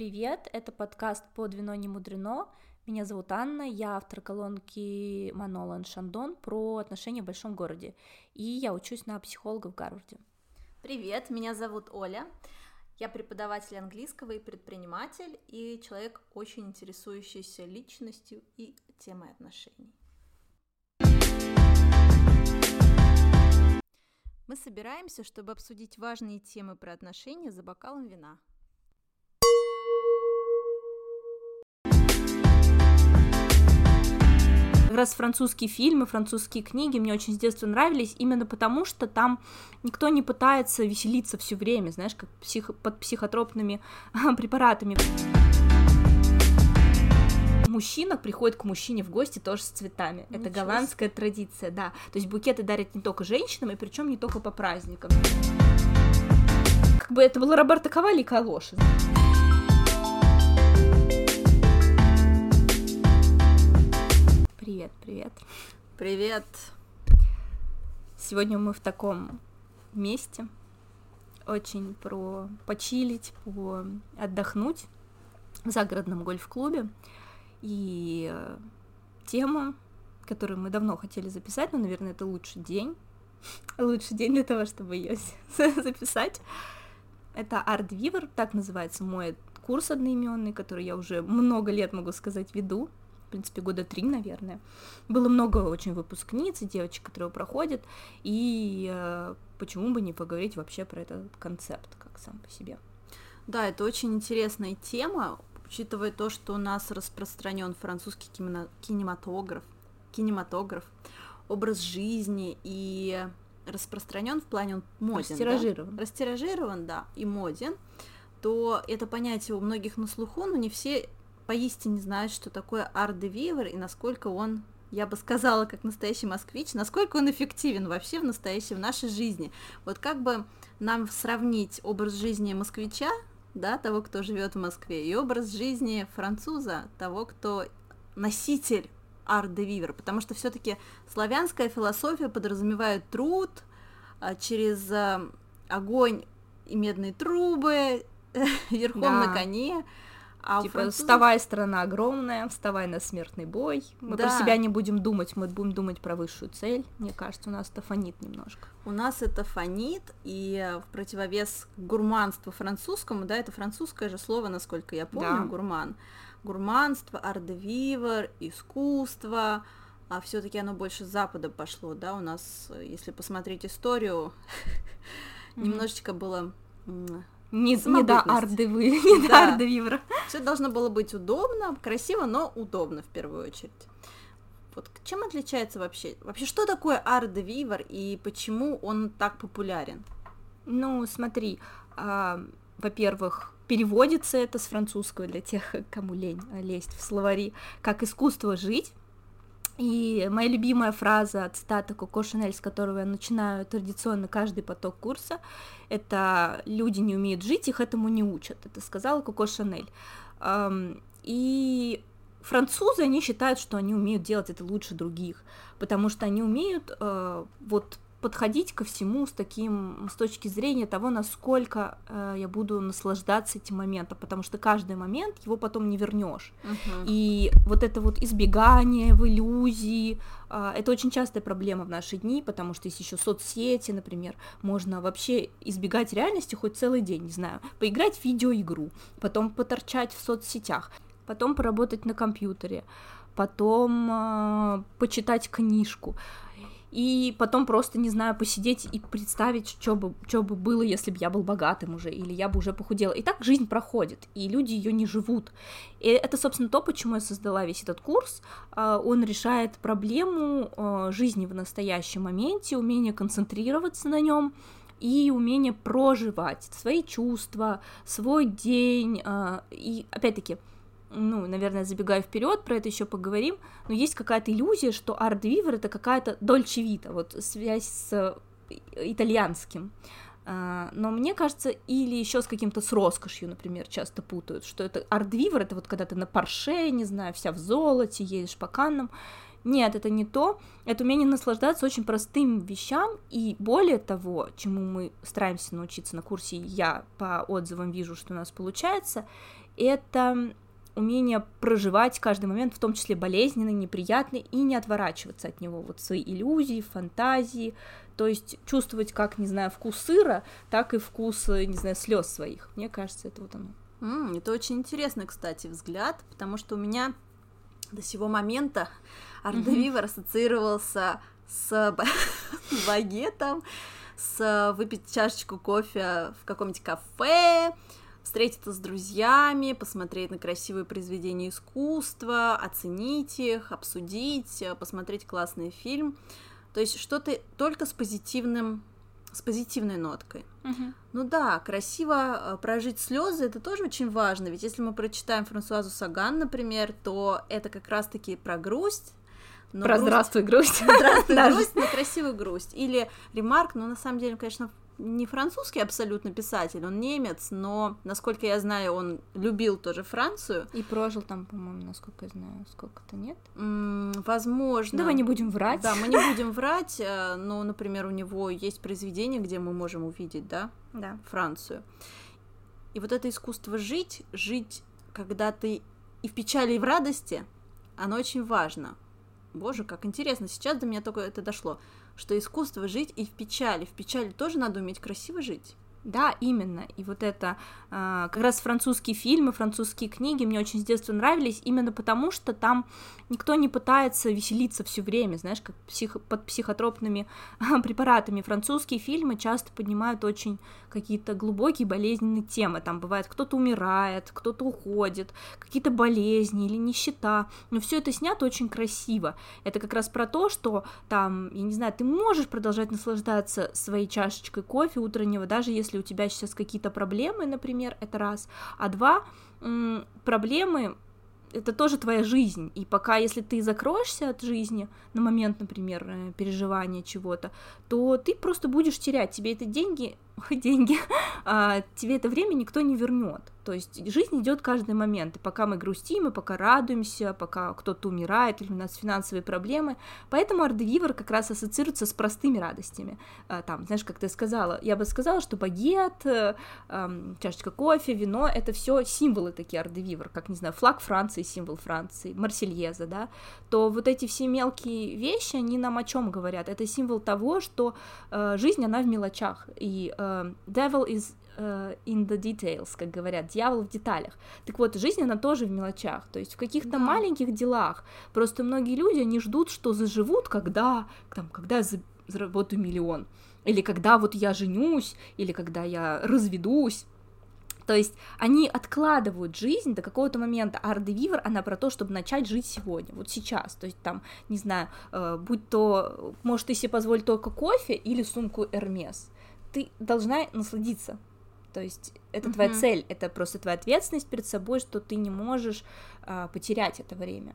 привет! Это подкаст «Под вино не мудрено». Меня зовут Анна, я автор колонки Манолан Шандон про отношения в большом городе, и я учусь на психолога в Гарварде. Привет, меня зовут Оля. Я преподаватель английского и предприниматель, и человек, очень интересующийся личностью и темой отношений. Мы собираемся, чтобы обсудить важные темы про отношения за бокалом вина. Раз французские фильмы, французские книги мне очень с детства нравились, именно потому что там никто не пытается веселиться все время, знаешь, как псих... под психотропными препаратами мужчина приходит к мужчине в гости тоже с цветами. Ничего Это голландская себе. традиция, да. То есть букеты дарят не только женщинам, и причем не только по праздникам. Как бы это было Роберто Кавали и Калоши. Привет, привет. Привет. Сегодня мы в таком месте. Очень про почилить, по отдохнуть в загородном гольф-клубе. И э, тема, которую мы давно хотели записать, но, наверное, это лучший день. лучший день для того, чтобы ее записать. Это Art Weaver, так называется мой курс одноименный, который я уже много лет, могу сказать, веду в принципе, года три, наверное. Было много очень выпускниц и девочек, которые проходят, и э, почему бы не поговорить вообще про этот концепт, как сам по себе. Да, это очень интересная тема, учитывая то, что у нас распространен французский кинематограф, кинематограф, образ жизни и распространен в плане он моден. Растиражирован. Да? Растиражирован, да, и моден, то это понятие у многих на слуху, но не все поистине знают, что такое art de vivre и насколько он я бы сказала, как настоящий москвич, насколько он эффективен вообще в настоящей, в нашей жизни. Вот как бы нам сравнить образ жизни москвича, да, того, кто живет в Москве, и образ жизни француза, того, кто носитель art de vivre, потому что все-таки славянская философия подразумевает труд а, через а, огонь и медные трубы, верхом да. на коне, а типа, французов... вставай, страна огромная, вставай на смертный бой. Мы да. про себя не будем думать, мы будем думать про высшую цель. Мне кажется, у нас это фонит немножко. У нас это фонит, и в противовес гурманству французскому, да, это французское же слово, насколько я помню, да. гурман. Гурманство, ардевивер, искусство, а все-таки оно больше с запада пошло, да, у нас, если посмотреть историю, немножечко было не, не до ардевы, не да. до ардевивра. Все должно было быть удобно, красиво, но удобно в первую очередь. Вот чем отличается вообще? Вообще, что такое ардевивер и почему он так популярен? Ну, смотри, а, во-первых, переводится это с французского для тех, кому лень лезть в словари, как искусство жить. И моя любимая фраза, цитата Коко Шанель, с которого я начинаю традиционно каждый поток курса, это «люди не умеют жить, их этому не учат». Это сказала Коко Шанель. И французы, они считают, что они умеют делать это лучше других, потому что они умеют э, вот подходить ко всему с таким, с точки зрения того, насколько э, я буду наслаждаться этим моментом, потому что каждый момент его потом не вернешь. Uh-huh. И вот это вот избегание в иллюзии, э, это очень частая проблема в наши дни, потому что есть еще соцсети, например, можно вообще избегать реальности хоть целый день, не знаю, поиграть в видеоигру, потом поторчать в соцсетях, потом поработать на компьютере, потом э, почитать книжку и потом просто, не знаю, посидеть и представить, что бы, что бы было, если бы я был богатым уже, или я бы уже похудела. И так жизнь проходит, и люди ее не живут. И это, собственно, то, почему я создала весь этот курс. А, он решает проблему а, жизни в настоящем моменте, умение концентрироваться на нем, и умение проживать свои чувства, свой день. А, и опять-таки, ну, наверное, забегая вперед, про это еще поговорим, но есть какая-то иллюзия, что арт-вивер это какая-то дольче вита, вот связь с э, итальянским. А, но мне кажется, или еще с каким-то с роскошью, например, часто путают, что это арт-вивер, это вот когда ты на парше, не знаю, вся в золоте, едешь по каннам. Нет, это не то. Это умение наслаждаться очень простым вещам, и более того, чему мы стараемся научиться на курсе, я по отзывам вижу, что у нас получается, это умение проживать каждый момент, в том числе болезненный, неприятный, и не отворачиваться от него, вот свои иллюзии, фантазии, то есть чувствовать как, не знаю, вкус сыра, так и вкус, не знаю, слез своих. Мне кажется, это вот оно. Mm, это очень интересный, кстати, взгляд, потому что у меня до сего момента Ардевивер mm-hmm. ассоциировался с багетом, с выпить чашечку кофе в каком-нибудь кафе, встретиться с друзьями, посмотреть на красивые произведения искусства, оценить их, обсудить, посмотреть классный фильм. То есть что-то только с позитивным с позитивной ноткой. Uh-huh. Ну да, красиво прожить слезы это тоже очень важно, ведь если мы прочитаем Франсуазу Саган, например, то это как раз-таки про грусть, но Про грусть... здравствуй, грусть. Здравствуй, грусть, но красивую грусть. Или ремарк, ну, на самом деле, конечно, не французский абсолютно писатель, он немец, но, насколько я знаю, он любил тоже Францию. И прожил там, по-моему, насколько я знаю, сколько-то нет? М -м, возможно. Давай не будем врать. Да, мы не будем врать, э, но, например, у него есть произведение, где мы можем увидеть, да, да. Францию. И вот это искусство жить, жить, когда ты и в печали, и в радости, оно очень важно. Боже, как интересно, сейчас до меня только это дошло, что искусство жить и в печали. В печали тоже надо уметь красиво жить. Да, именно. И вот это э, как раз французские фильмы, французские книги мне очень с детства нравились, именно потому что там никто не пытается веселиться все время, знаешь, как псих, под психотропными препаратами. Французские фильмы часто поднимают очень какие-то глубокие болезненные темы. Там бывает, кто-то умирает, кто-то уходит, какие-то болезни или нищета. Но все это снято очень красиво. Это как раз про то, что там, я не знаю, ты можешь продолжать наслаждаться своей чашечкой кофе утреннего, даже если если у тебя сейчас какие-то проблемы, например, это раз, а два, проблемы это тоже твоя жизнь, и пока, если ты закроешься от жизни на момент, например, э, переживания чего-то, то ты просто будешь терять, тебе это деньги деньги, а, тебе это время никто не вернет. То есть жизнь идет каждый момент, и пока мы грустим, и пока радуемся, пока кто-то умирает, или у нас финансовые проблемы. Поэтому ардевивер как раз ассоциируется с простыми радостями. А, там, знаешь, как ты сказала, я бы сказала, что багет, э, чашечка кофе, вино — это все символы такие ардевивер, как, не знаю, флаг Франции, символ Франции, Марсельеза, да, то вот эти все мелкие вещи, они нам о чем говорят? Это символ того, что э, жизнь, она в мелочах, и э, uh, devil is uh, in the details, как говорят, дьявол в деталях. Так вот, жизнь, она тоже в мелочах, то есть в каких-то да. маленьких делах. Просто многие люди, они ждут, что заживут, когда, там, когда я заработаю миллион, или когда вот я женюсь, или когда я разведусь. То есть они откладывают жизнь до какого-то момента, а Ардевивер, она про то, чтобы начать жить сегодня, вот сейчас. То есть там, не знаю, э, будь то, может, ты себе позволить только кофе или сумку Эрмес ты должна насладиться. То есть это uh-huh. твоя цель, это просто твоя ответственность перед собой, что ты не можешь а, потерять это время.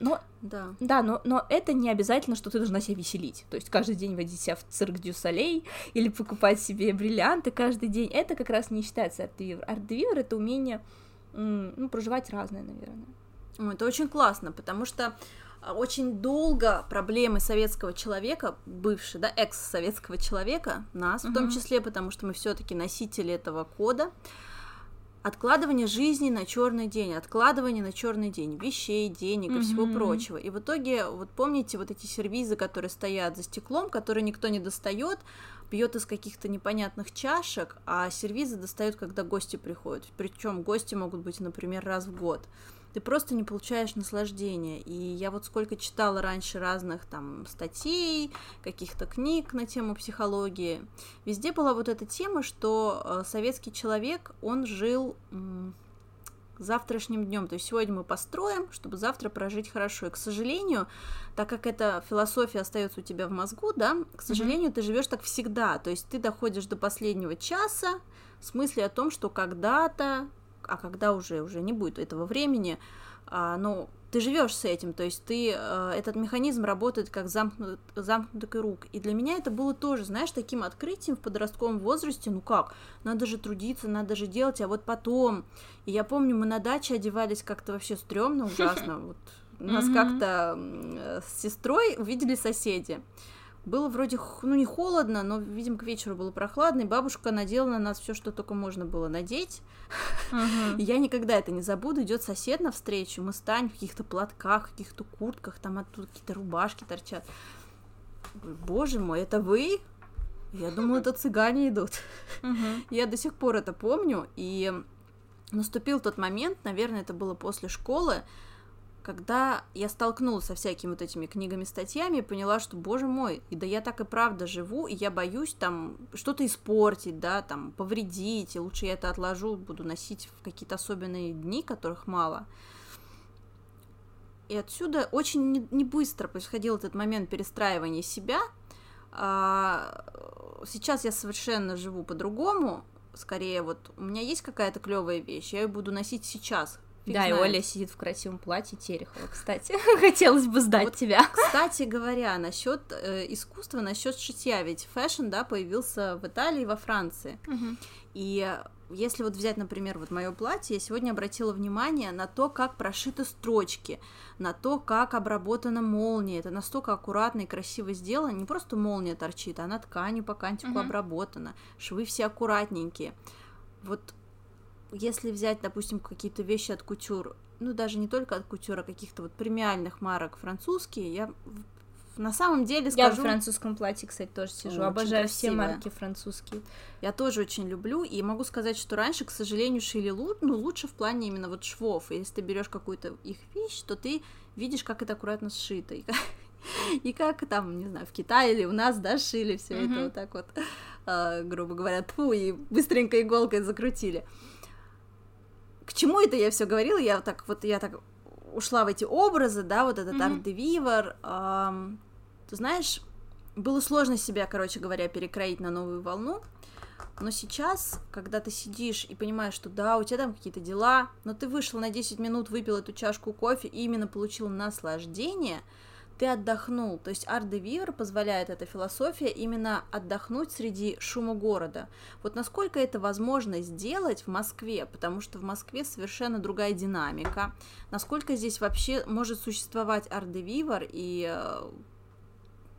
Но, да, да но, но это не обязательно, что ты должна себя веселить. То есть каждый день водить себя в цирк Дю Солей или покупать себе бриллианты каждый день. Это как раз не считается арт-девивер. Арт-девивер — это умение ну, проживать разное, наверное. Это очень классно, потому что очень долго проблемы советского человека, бывший, да, экс-советского человека, нас, mm-hmm. в том числе, потому что мы все-таки носители этого кода, откладывание жизни на черный день, откладывание на черный день вещей, денег и всего прочего. И в итоге, вот помните, вот эти сервизы, которые стоят за стеклом, которые никто не достает, пьет из каких-то непонятных чашек, а сервизы достают, когда гости приходят. Причем гости могут быть, например, раз в год ты просто не получаешь наслаждения. И я вот сколько читала раньше разных там статей, каких-то книг на тему психологии, везде была вот эта тема, что э, советский человек, он жил завтрашним днем. То есть сегодня мы построим, чтобы завтра прожить хорошо. И, к сожалению, так как эта философия остается у тебя в мозгу, да, к сожалению, mm-hmm. ты живешь так всегда. То есть ты доходишь до последнего часа с мыслью о том, что когда-то а когда уже, уже не будет этого времени, а, ну, ты живешь с этим, то есть ты, э, этот механизм работает как замкнут, замкнутый круг. И для меня это было тоже, знаешь, таким открытием в подростковом возрасте, ну как, надо же трудиться, надо же делать, а вот потом. И я помню, мы на даче одевались как-то вообще стрёмно, ужасно, вот нас как-то с сестрой увидели соседи было вроде, ну, не холодно, но, видимо, к вечеру было прохладно, и бабушка надела на нас все, что только можно было надеть. Uh-huh. я никогда это не забуду. Идет сосед навстречу, мы станем в каких-то платках, в каких-то куртках, там оттуда какие-то рубашки торчат. Боже мой, это вы? Я думала, это цыгане идут. Uh-huh. Я до сих пор это помню, и наступил тот момент, наверное, это было после школы, когда я столкнулась со всякими вот этими книгами, статьями, поняла, что, боже мой, и да я так и правда живу, и я боюсь там что-то испортить, да, там, повредить, и лучше я это отложу, буду носить в какие-то особенные дни, которых мало. И отсюда очень не, не быстро происходил этот момент перестраивания себя. А, сейчас я совершенно живу по-другому, скорее вот у меня есть какая-то клевая вещь, я ее буду носить сейчас, Фиг да, знает. и Оля сидит в красивом платье Терехова, кстати. Хотелось бы сдать вот, тебя. Кстати говоря, насчет э, искусства, насчет шитья, ведь fashion, да, появился в Италии и во Франции. Угу. И если вот взять, например, вот мое платье, я сегодня обратила внимание на то, как прошиты строчки, на то, как обработана молния. Это настолько аккуратно и красиво сделано. Не просто молния торчит, а на ткани по кантику угу. обработана. Швы все аккуратненькие. Вот если взять, допустим, какие-то вещи от кутюр, ну даже не только от кутюр, а каких-то вот премиальных марок французские, я на самом деле скажу... Я в французском платье, кстати, тоже сижу. Очень Обожаю все марки французские. Я тоже очень люблю. И могу сказать, что раньше, к сожалению, шили лу... ну, лучше в плане именно вот швов. И если ты берешь какую-то их вещь, то ты видишь, как это аккуратно сшито. И как, и как там, не знаю, в Китае или у нас, да, шили все mm-hmm. это вот так вот, э, грубо говоря, тьфу, и быстренько иголкой закрутили к чему это я все говорила? Я так вот я так ушла в эти образы, да, вот этот mm-hmm. арт-девивер. Эм, ты знаешь, было сложно себя, короче говоря, перекроить на новую волну. Но сейчас, когда ты сидишь и понимаешь, что да, у тебя там какие-то дела, но ты вышел на 10 минут, выпил эту чашку кофе и именно получил наслаждение, ты отдохнул. То есть де вивер позволяет эта философия именно отдохнуть среди шума города. Вот насколько это возможно сделать в Москве, потому что в Москве совершенно другая динамика. Насколько здесь вообще может существовать де вивер и э,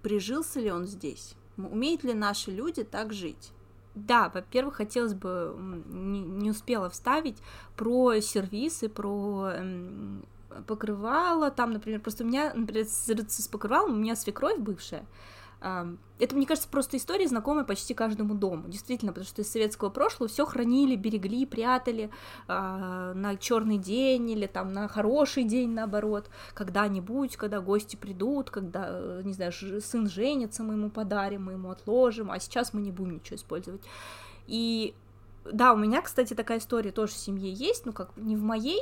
прижился ли он здесь? Умеют ли наши люди так жить? Да, во-первых, хотелось бы, не, не успела вставить про сервисы, про покрывало, там, например, просто у меня, например, с, покрывалом у меня свекровь бывшая, это, мне кажется, просто история, знакомая почти каждому дому. Действительно, потому что из советского прошлого все хранили, берегли, прятали э, на черный день или там на хороший день, наоборот, когда-нибудь, когда гости придут, когда, э, не знаю, сын женится, мы ему подарим, мы ему отложим, а сейчас мы не будем ничего использовать. И да, у меня, кстати, такая история тоже в семье есть, ну как не в моей,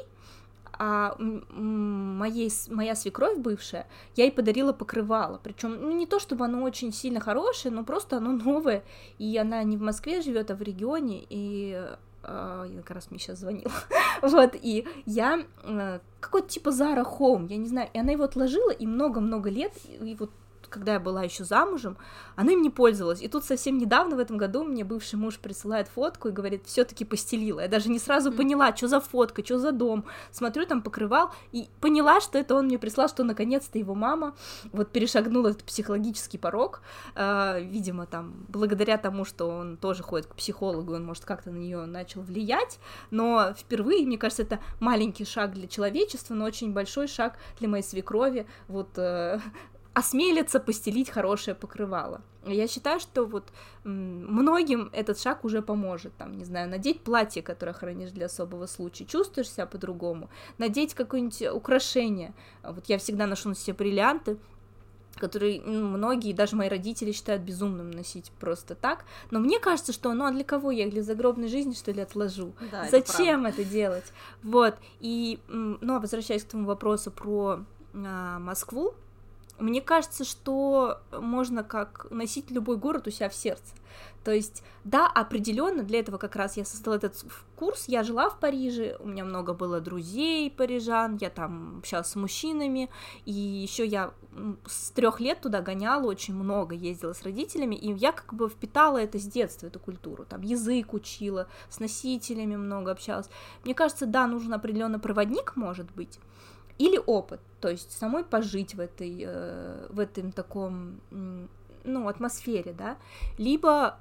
а моей, моя свекровь бывшая, я ей подарила покрывало, причем ну, не то чтобы оно очень сильно хорошее, но просто оно новое, и она не в Москве живет, а в регионе, и я как раз мне сейчас звонила, вот, и я, uh, какой-то типа Zara Home, я не знаю, и она его отложила, и много-много лет, и, и вот когда я была еще замужем, она им не пользовалась. И тут совсем недавно, в этом году, мне бывший муж присылает фотку и говорит, все-таки постелила. Я даже не сразу поняла, что за фотка, что за дом. Смотрю, там покрывал, и поняла, что это он мне прислал, что наконец-то его мама вот перешагнула этот психологический порог. Э, видимо, там, благодаря тому, что он тоже ходит к психологу, он, может, как-то на нее начал влиять. Но впервые, мне кажется, это маленький шаг для человечества, но очень большой шаг для моей свекрови. Вот э, осмелиться постелить хорошее покрывало. Я считаю, что вот многим этот шаг уже поможет, там, не знаю, надеть платье, которое хранишь для особого случая, чувствуешь себя по-другому, надеть какое-нибудь украшение, вот я всегда ношу на себе бриллианты, которые ну, многие, даже мои родители считают безумным носить просто так, но мне кажется, что ну а для кого я их для загробной жизни что ли отложу? Да, Зачем это, это делать? Вот и ну возвращаясь к тому вопросу про а, Москву, мне кажется, что можно как носить любой город у себя в сердце. То есть, да, определенно для этого как раз я создала этот курс. Я жила в Париже, у меня много было друзей парижан, я там общалась с мужчинами, и еще я с трех лет туда гоняла, очень много ездила с родителями, и я как бы впитала это с детства, эту культуру. Там язык учила, с носителями много общалась. Мне кажется, да, нужен определенный проводник, может быть, или опыт, то есть самой пожить в этой, э, в этом таком ну, атмосфере, да, либо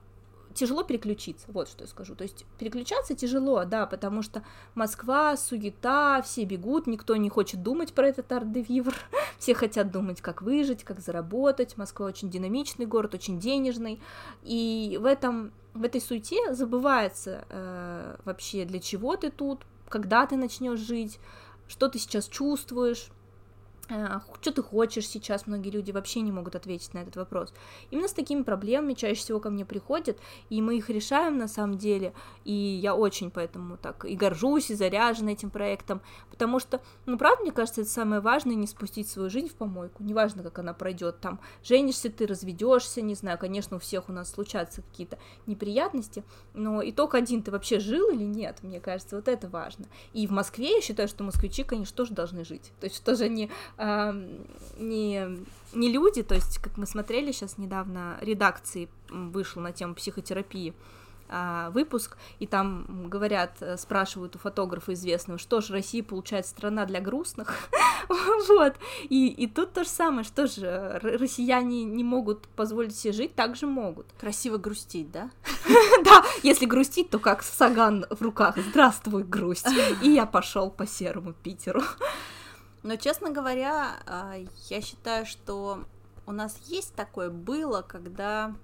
тяжело переключиться, вот что я скажу. То есть переключаться тяжело, да, потому что Москва, суета, все бегут, никто не хочет думать про этот арт-де-вивр, все хотят думать, как выжить, как заработать. Москва очень динамичный город, очень денежный, и в этом в этой суете забывается э, вообще для чего ты тут, когда ты начнешь жить, что ты сейчас чувствуешь, что ты хочешь сейчас, многие люди вообще не могут ответить на этот вопрос. Именно с такими проблемами чаще всего ко мне приходят, и мы их решаем на самом деле, и я очень поэтому так и горжусь, и заряжена этим проектом, потому что, ну, правда, мне кажется, это самое важное, не спустить свою жизнь в помойку, неважно, как она пройдет, там, женишься ты, разведешься, не знаю, конечно, у всех у нас случаются какие-то неприятности, но итог один, ты вообще жил или нет, мне кажется, вот это важно. И в Москве я считаю, что москвичи, конечно, тоже должны жить, то есть тоже они не, не люди, то есть, как мы смотрели сейчас недавно, редакции вышел на тему психотерапии а, выпуск, и там говорят, э, спрашивают у фотографа известного, что же Россия получается страна для грустных, вот, и, и тут то же самое, что же россияне не могут позволить себе жить, так же могут. Красиво грустить, да? Да, если грустить, то как Саган в руках, здравствуй, грусть, и я пошел по серому Питеру. Но, честно говоря, а, я считаю, что у нас есть такое было, когда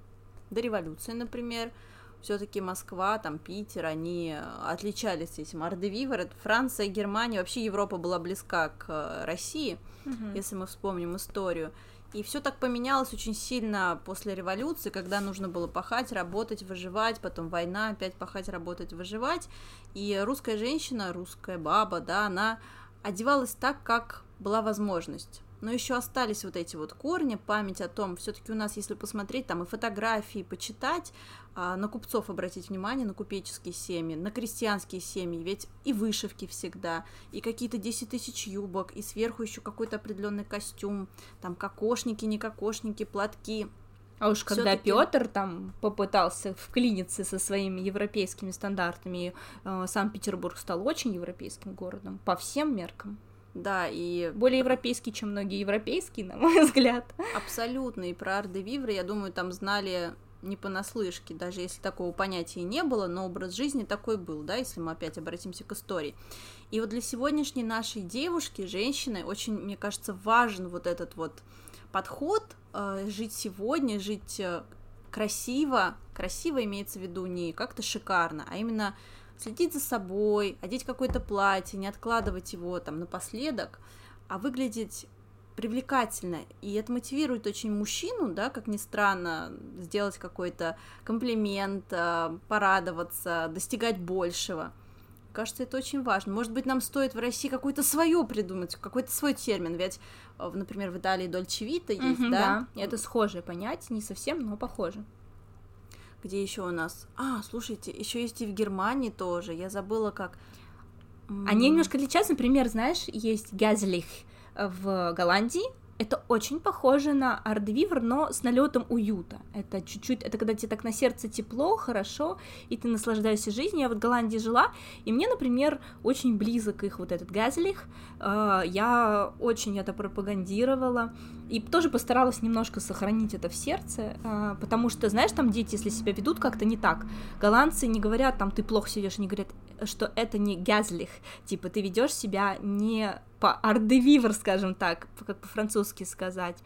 до революции, например, все-таки Москва, там Питер, они отличались этим. Ардевивер, Франция, Германия, вообще Европа была близка к России, угу. если мы вспомним историю. И все так поменялось очень сильно после революции, когда нужно было пахать, работать, выживать, потом война, опять пахать, работать, выживать. И русская женщина, русская баба, да, она одевалась так, как была возможность. Но еще остались вот эти вот корни, память о том, все-таки у нас, если посмотреть там и фотографии, почитать, а, на купцов обратить внимание, на купеческие семьи, на крестьянские семьи, ведь и вышивки всегда, и какие-то 10 тысяч юбок, и сверху еще какой-то определенный костюм, там кокошники, не кокошники, платки. А уж когда Петр там попытался вклиниться со своими европейскими стандартами, э, Санкт-Петербург стал очень европейским городом по всем меркам. Да, и... Более европейский, чем многие европейские, на мой взгляд. Абсолютно, и про Арде Вивры, я думаю, там знали не понаслышке, даже если такого понятия не было, но образ жизни такой был, да, если мы опять обратимся к истории. И вот для сегодняшней нашей девушки, женщины, очень, мне кажется, важен вот этот вот подход э, жить сегодня, жить э, красиво. Красиво имеется в виду не как-то шикарно, а именно следить за собой, одеть какое-то платье, не откладывать его там напоследок, а выглядеть привлекательно, и это мотивирует очень мужчину, да, как ни странно, сделать какой-то комплимент, э, порадоваться, достигать большего. Кажется, это очень важно. Может быть, нам стоит в России какое-то свое придумать, какой-то свой термин. Ведь, э, например, в Италии Дольче Вита есть, mm-hmm, да? да? Это схожее понятие, не совсем, но похоже. Где еще у нас? А, слушайте, еще есть и в Германии тоже. Я забыла, как. Они немножко отличаются. Например, знаешь, есть газлих в Голландии, это очень похоже на ардвивер, но с налетом уюта. Это чуть-чуть, это когда тебе так на сердце тепло, хорошо, и ты наслаждаешься жизнью. Я вот в Голландии жила, и мне, например, очень близок их вот этот газелих. А, я очень это пропагандировала. И тоже постаралась немножко сохранить это в сердце, а, потому что, знаешь, там дети, если себя ведут как-то не так, голландцы не говорят, там, ты плохо сидишь, не говорят, что это не газлих, типа, ты ведешь себя не по ардевивр, скажем так, как по-французски сказать,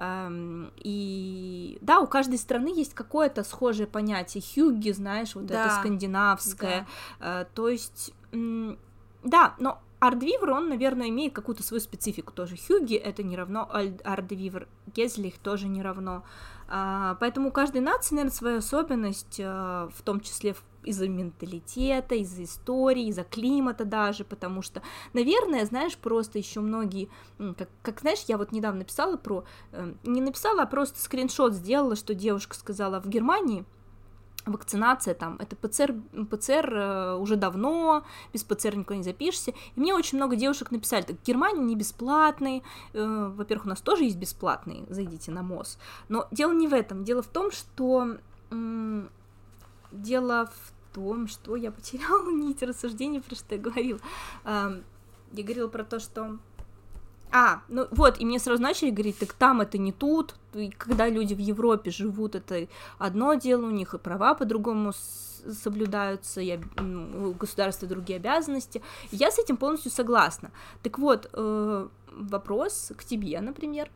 и да, у каждой страны есть какое-то схожее понятие. Хюгги, знаешь, вот да. это скандинавское. Да. Э, то есть, да, но Ардвивр, он, наверное, имеет какую-то свою специфику тоже. Хюги это не равно Ардвивр, Гезлих тоже не равно. А, поэтому у каждой нации, наверное, своя особенность, а, в том числе из-за менталитета, из-за истории, из-за климата даже, потому что, наверное, знаешь, просто еще многие, как, как знаешь, я вот недавно написала про, э, не написала, а просто скриншот сделала, что девушка сказала в Германии, вакцинация там, это ПЦР, ПЦР э, уже давно, без ПЦР никуда не запишешься, и мне очень много девушек написали, так, Германия не бесплатный, э, во-первых, у нас тоже есть бесплатный, зайдите на МОЗ, но дело не в этом, дело в том, что, э, дело в том, что я потеряла нить рассуждений, про что я говорила, э, я говорила про то, что А, ну вот, и мне сразу начали говорить, так там это не тут, и когда люди в Европе живут, это одно дело, у них и права по-другому соблюдаются, и ну, у государства другие обязанности. Я с этим полностью согласна. Так вот, э, вопрос к тебе, например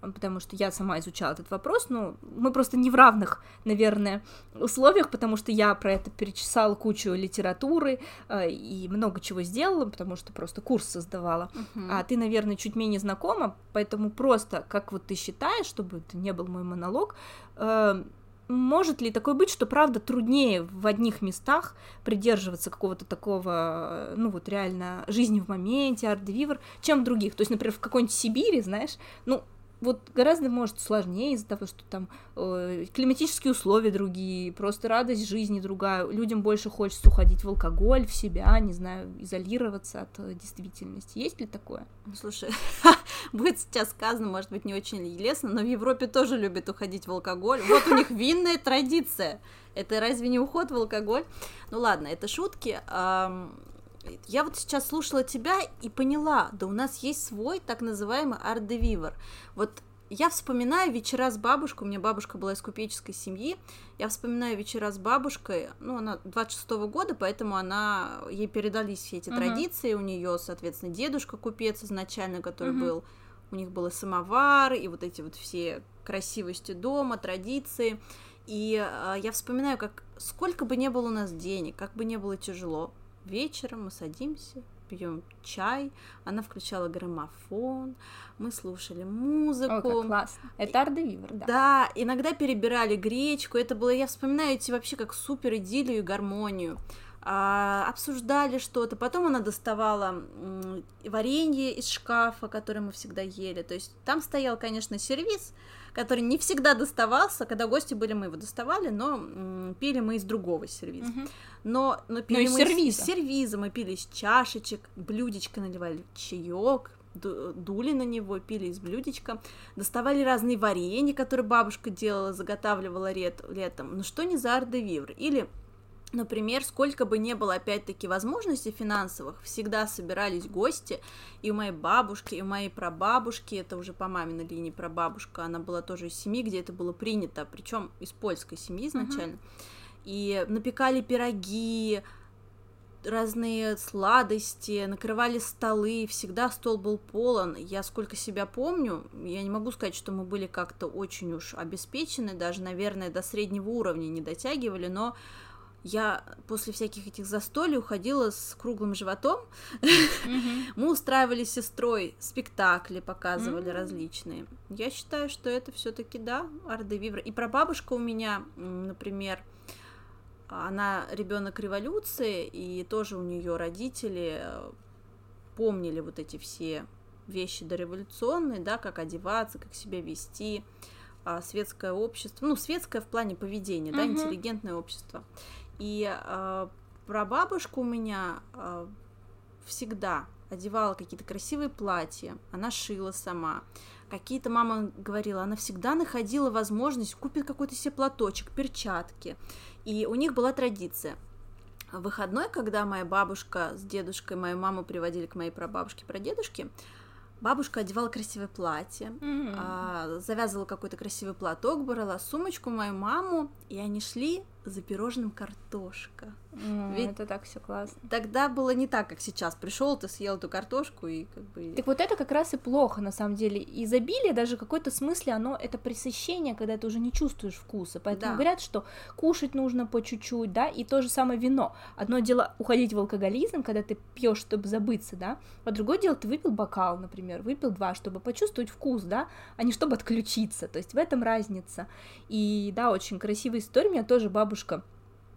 потому что я сама изучала этот вопрос, но мы просто не в равных, наверное, условиях, потому что я про это перечесала кучу литературы э, и много чего сделала, потому что просто курс создавала. Uh-huh. А ты, наверное, чуть менее знакома, поэтому просто, как вот ты считаешь, чтобы это не был мой монолог, э, может ли такое быть, что правда труднее в одних местах придерживаться какого-то такого, ну вот реально жизни в моменте, арт-девивер, чем в других? То есть, например, в какой-нибудь Сибири, знаешь, ну, вот гораздо, может, сложнее из-за того, что там э, климатические условия другие, просто радость жизни другая. Людям больше хочется уходить в алкоголь, в себя, не знаю, изолироваться от э, действительности. Есть ли такое? Ну, слушай, будет сейчас сказано, может быть, не очень лестно, но в Европе тоже любят уходить в алкоголь. Вот у них винная традиция. Это разве не уход в алкоголь? Ну ладно, это шутки. Я вот сейчас слушала тебя и поняла, да у нас есть свой так называемый арт-де-вивер. Вот я вспоминаю вечера с бабушкой, у меня бабушка была из купеческой семьи, я вспоминаю вечера с бабушкой, ну, она 26-го года, поэтому она, ей передались все эти uh-huh. традиции, у нее, соответственно, дедушка купец изначально, который uh-huh. был, у них был и самовар, и вот эти вот все красивости дома, традиции, и э, я вспоминаю, как сколько бы не было у нас денег, как бы не было тяжело, Вечером мы садимся, пьем чай, она включала граммофон, мы слушали музыку. О, как классно. Это Ардевивер, да. Да, иногда перебирали гречку, это было, я вспоминаю эти вообще как супер идиллию и гармонию. А, обсуждали что-то, потом она доставала варенье из шкафа, которое мы всегда ели, то есть там стоял, конечно, сервис, который не всегда доставался, когда гости были, мы его доставали, но м, пили мы из другого сервиза. Угу. Но, но пили но мы сервиза. из сервиза, мы пили из чашечек, блюдечко наливали чаек, дули на него, пили из блюдечка, доставали разные варенья, которые бабушка делала, заготавливала лет, летом. Ну что не за ардевивр? Или Например, сколько бы не было, опять-таки, возможностей финансовых, всегда собирались гости, и у моей бабушки, и у моей прабабушки, это уже по маминой линии прабабушка, она была тоже из семьи, где это было принято, причем из польской семьи изначально, uh-huh. и напекали пироги, разные сладости, накрывали столы, всегда стол был полон. Я сколько себя помню, я не могу сказать, что мы были как-то очень уж обеспечены, даже, наверное, до среднего уровня не дотягивали, но я после всяких этих застолий уходила с круглым животом. Мы устраивали с сестрой спектакли, показывали различные. Я считаю, что это все-таки да, Арде Вивра. И прабабушка у меня, например, она ребенок революции, и тоже у нее родители э, помнили вот эти все вещи дореволюционные, да, как одеваться, как себя вести, а, светское общество, ну, светское в плане поведения, да, интеллигентное общество. И э, прабабушка у меня э, всегда одевала какие-то красивые платья, она шила сама. Какие-то мама говорила, она всегда находила возможность купить какой-то себе платочек, перчатки. И у них была традиция. В выходной, когда моя бабушка с дедушкой мою маму приводили к моей прабабушке, прадедушке, Бабушка одевала красивое платье, mm-hmm. а, завязывала какой-то красивый платок, брала сумочку мою маму, и они шли за пирожным картошка. Mm, Ведь это так все классно. Тогда было не так, как сейчас. Пришел, ты съел эту картошку и как бы. Так вот это как раз и плохо на самом деле. Изобилие даже в какой-то смысле оно это пресыщение, когда ты уже не чувствуешь вкуса. Поэтому да. говорят, что кушать нужно по чуть-чуть, да, и то же самое вино. Одно дело уходить в алкоголизм, когда ты пьешь, чтобы забыться, да, а другое дело ты выпил бокал, например, выпил два, чтобы почувствовать вкус, да, а не чтобы отключиться. То есть в этом разница. И да, очень красивая история. У меня тоже бабушка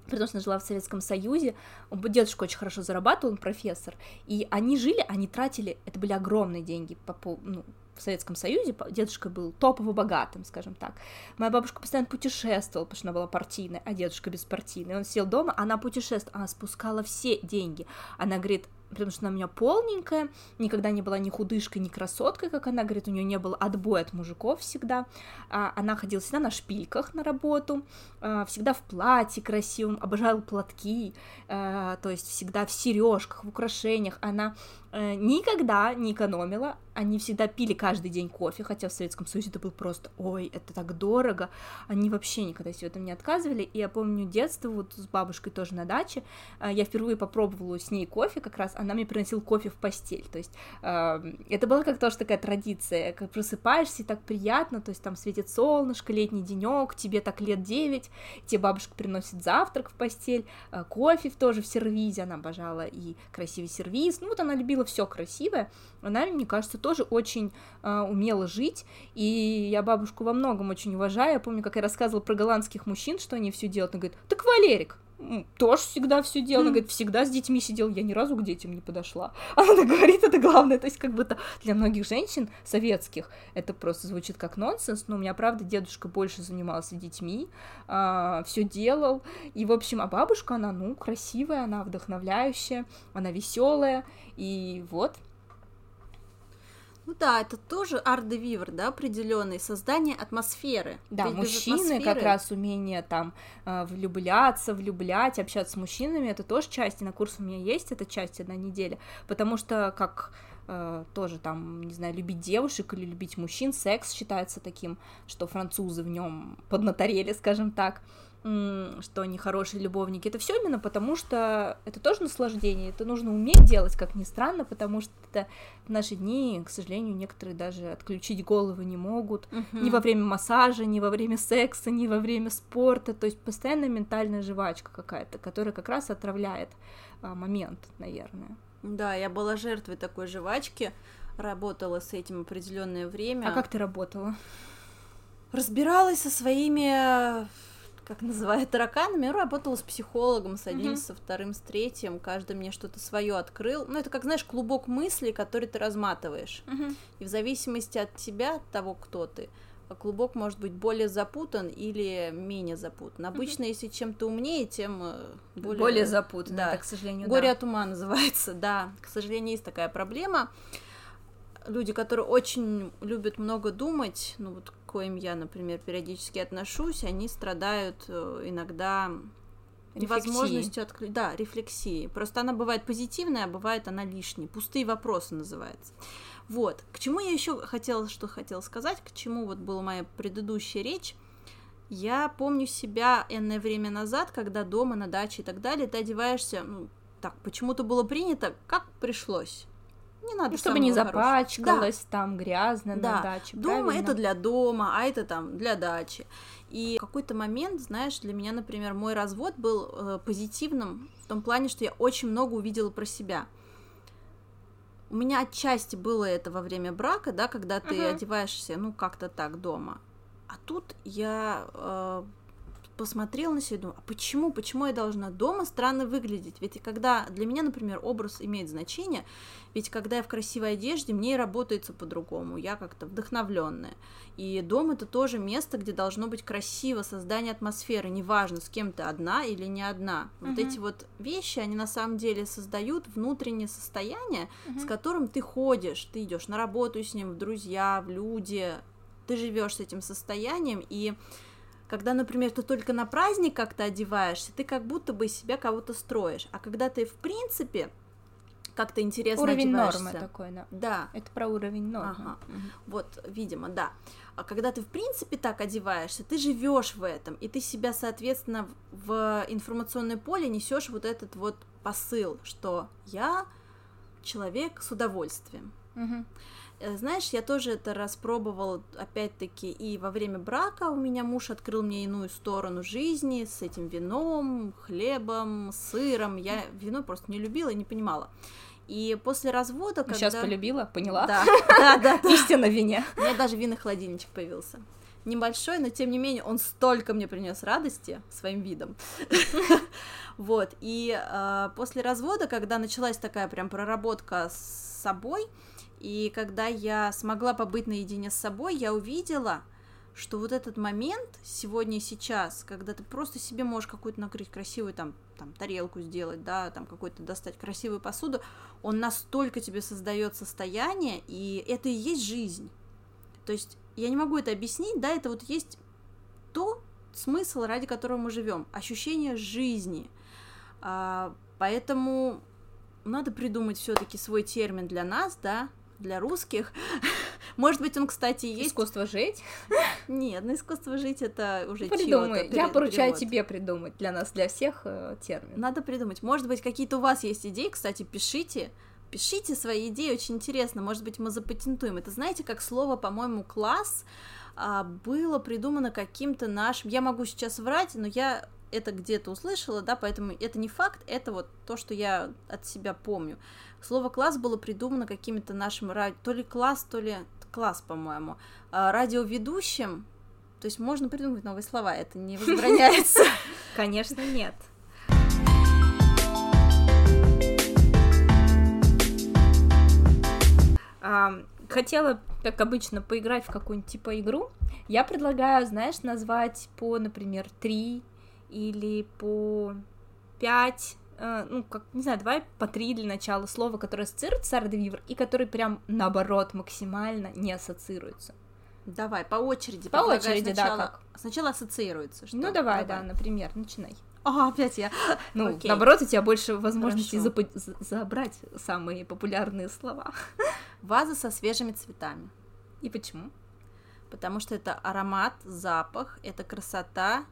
потому что она жила в Советском Союзе, дедушка очень хорошо зарабатывал, он профессор, и они жили, они тратили, это были огромные деньги по, ну, в Советском Союзе, дедушка был топово богатым, скажем так. Моя бабушка постоянно путешествовала, потому что она была партийная, а дедушка беспартийный. Он сел дома, она путешествовала, она спускала все деньги. Она говорит, потому что она у меня полненькая, никогда не была ни худышкой, ни красоткой, как она говорит, у нее не было отбоя от мужиков всегда. А, она ходила всегда на шпильках на работу, а, всегда в платье красивом, обожала платки, а, то есть всегда в сережках, в украшениях. Она никогда не экономила, они всегда пили каждый день кофе, хотя в Советском Союзе это был просто, ой, это так дорого, они вообще никогда себе в этом не отказывали, и я помню детство вот с бабушкой тоже на даче, э, я впервые попробовала с ней кофе, как раз она мне приносила кофе в постель, то есть э, это была как тоже такая традиция, как просыпаешься, и так приятно, то есть там светит солнышко, летний денек, тебе так лет 9, тебе бабушка приносит завтрак в постель, э, кофе тоже в сервизе, она обожала и красивый сервиз, ну вот она любила все красивое, она, мне кажется, тоже очень э, умела жить, и я бабушку во многом очень уважаю. Я помню, как я рассказывала про голландских мужчин, что они все делают. Она говорит, так Валерик, тоже всегда все делал. Она говорит, всегда с детьми сидел, я ни разу к детям не подошла. Она говорит, это главное. То есть, как будто для многих женщин советских это просто звучит как нонсенс, но у меня, правда, дедушка больше занимался детьми, а, все делал. И, в общем, а бабушка, она, ну, красивая, она вдохновляющая, она веселая. И вот, ну да, это тоже арт-де-вивер, да, определенный, создание атмосферы. Да, мужчины атмосферы... как раз умение там э, влюбляться, влюблять, общаться с мужчинами, это тоже часть, и на курсе у меня есть эта часть одна неделя, потому что как э, тоже там, не знаю, любить девушек или любить мужчин, секс считается таким, что французы в нем поднаторели, скажем так, что они хорошие любовники. Это все именно потому, что это тоже наслаждение, это нужно уметь делать, как ни странно, потому что в наши дни, к сожалению, некоторые даже отключить голову не могут uh-huh. ни во время массажа, ни во время секса, ни во время спорта, то есть постоянная ментальная жвачка какая-то, которая как раз отравляет а, момент, наверное. Да, я была жертвой такой жвачки, работала с этим определенное время. А как ты работала? Разбиралась со своими как называют тараканами, работала с психологом, с одним, mm-hmm. со вторым, с третьим, каждый мне что-то свое открыл. Ну, это как, знаешь, клубок мыслей, который ты разматываешь. Mm-hmm. И в зависимости от тебя, от того, кто ты, клубок может быть более запутан или менее запутан. Обычно, mm-hmm. если чем то умнее, тем э, более, более запутан. Да, это, к сожалению, горе да. от ума называется. Да, к сожалению, есть такая проблема. Люди, которые очень любят много думать, ну вот коим я, например, периодически отношусь, они страдают э, иногда невозможностью отключить. Да, рефлексии. Просто она бывает позитивная, а бывает она лишняя. Пустые вопросы называется. Вот. К чему я еще хотела, что хотела сказать, к чему вот была моя предыдущая речь. Я помню себя энное время назад, когда дома, на даче и так далее, ты одеваешься, ну, так, почему-то было принято, как пришлось. Не надо. Ну, чтобы не запачкалось, да. там грязно да. на даче. Дома правильно? это для дома, а это там для дачи. И в какой-то момент, знаешь, для меня, например, мой развод был э, позитивным в том плане, что я очень много увидела про себя. У меня отчасти было это во время брака, да, когда ты uh-huh. одеваешься, ну, как-то так дома. А тут я э, посмотрела на себя и думаю, а почему, почему я должна дома странно выглядеть? Ведь когда для меня, например, образ имеет значение, ведь когда я в красивой одежде, мне и работается по-другому, я как-то вдохновленная. И дом это тоже место, где должно быть красиво, создание атмосферы, неважно, с кем ты одна или не одна. Вот эти вот вещи, они на самом деле создают внутреннее состояние, uh-huh. с которым ты ходишь, ты идешь на работу с ним, в друзья, в люди, ты живешь с этим состоянием, и когда, например, ты только на праздник как-то одеваешься, ты как будто бы из себя кого-то строишь. А когда ты, в принципе, как-то интересно уровень одеваешься. нормы такой, да. Да. Это про уровень нормы. Ага. Угу. Вот, видимо, да. А когда ты в принципе так одеваешься, ты живешь в этом, и ты себя, соответственно, в информационное поле несешь вот этот вот посыл, что я человек с удовольствием. Угу. Э, знаешь, я тоже это распробовала, опять-таки, и во время брака у меня муж открыл мне иную сторону жизни с этим вином, хлебом, сыром. Я вино просто не любила и не понимала. И после развода, когда... Сейчас полюбила, поняла? Да, да, да. да. Истинно вине. У меня даже винный холодильничек появился. Небольшой, но тем не менее он столько мне принес радости своим видом. Вот, и э, после развода, когда началась такая прям проработка с собой, и когда я смогла побыть наедине с собой, я увидела, что вот этот момент сегодня и сейчас, когда ты просто себе можешь какую-то накрыть красивую там, там тарелку сделать, да, там какой-то достать красивую посуду, он настолько тебе создает состояние, и это и есть жизнь. То есть я не могу это объяснить, да, это вот есть то смысл, ради которого мы живем, ощущение жизни. А, поэтому надо придумать все-таки свой термин для нас, да, для русских. Может быть, он, кстати, есть. Искусство жить? Нет, на искусство жить это уже Придумай. Я поручаю тебе придумать для нас, для всех э, термин. Надо придумать. Может быть, какие-то у вас есть идеи, кстати, пишите. Пишите свои идеи, очень интересно. Может быть, мы запатентуем. Это знаете, как слово, по-моему, класс а, было придумано каким-то нашим. Я могу сейчас врать, но я это где-то услышала, да, поэтому это не факт, это вот то, что я от себя помню. Слово класс было придумано какими-то нашим ради... то ли класс, то ли класс, по-моему, а, радиоведущим. То есть можно придумать новые слова, это не возбраняется. Конечно, нет. Хотела, как обычно, поиграть в какую-нибудь типа игру. Я предлагаю, знаешь, назвать по, например, три или по 5, э, ну, как, не знаю, давай по 3 для начала слова, которое ассоциируется с Ардевивр, и который прям, наоборот, максимально не ассоциируется. Давай, по очереди. По очереди, сначала, да, как? Сначала ассоциируется. Что? Ну, давай, давай, да, например, начинай. А, опять я. Ну, Окей. наоборот, у тебя больше возможностей зап- забрать самые популярные слова. Ваза со свежими цветами. И почему? Потому что это аромат, запах, это красота,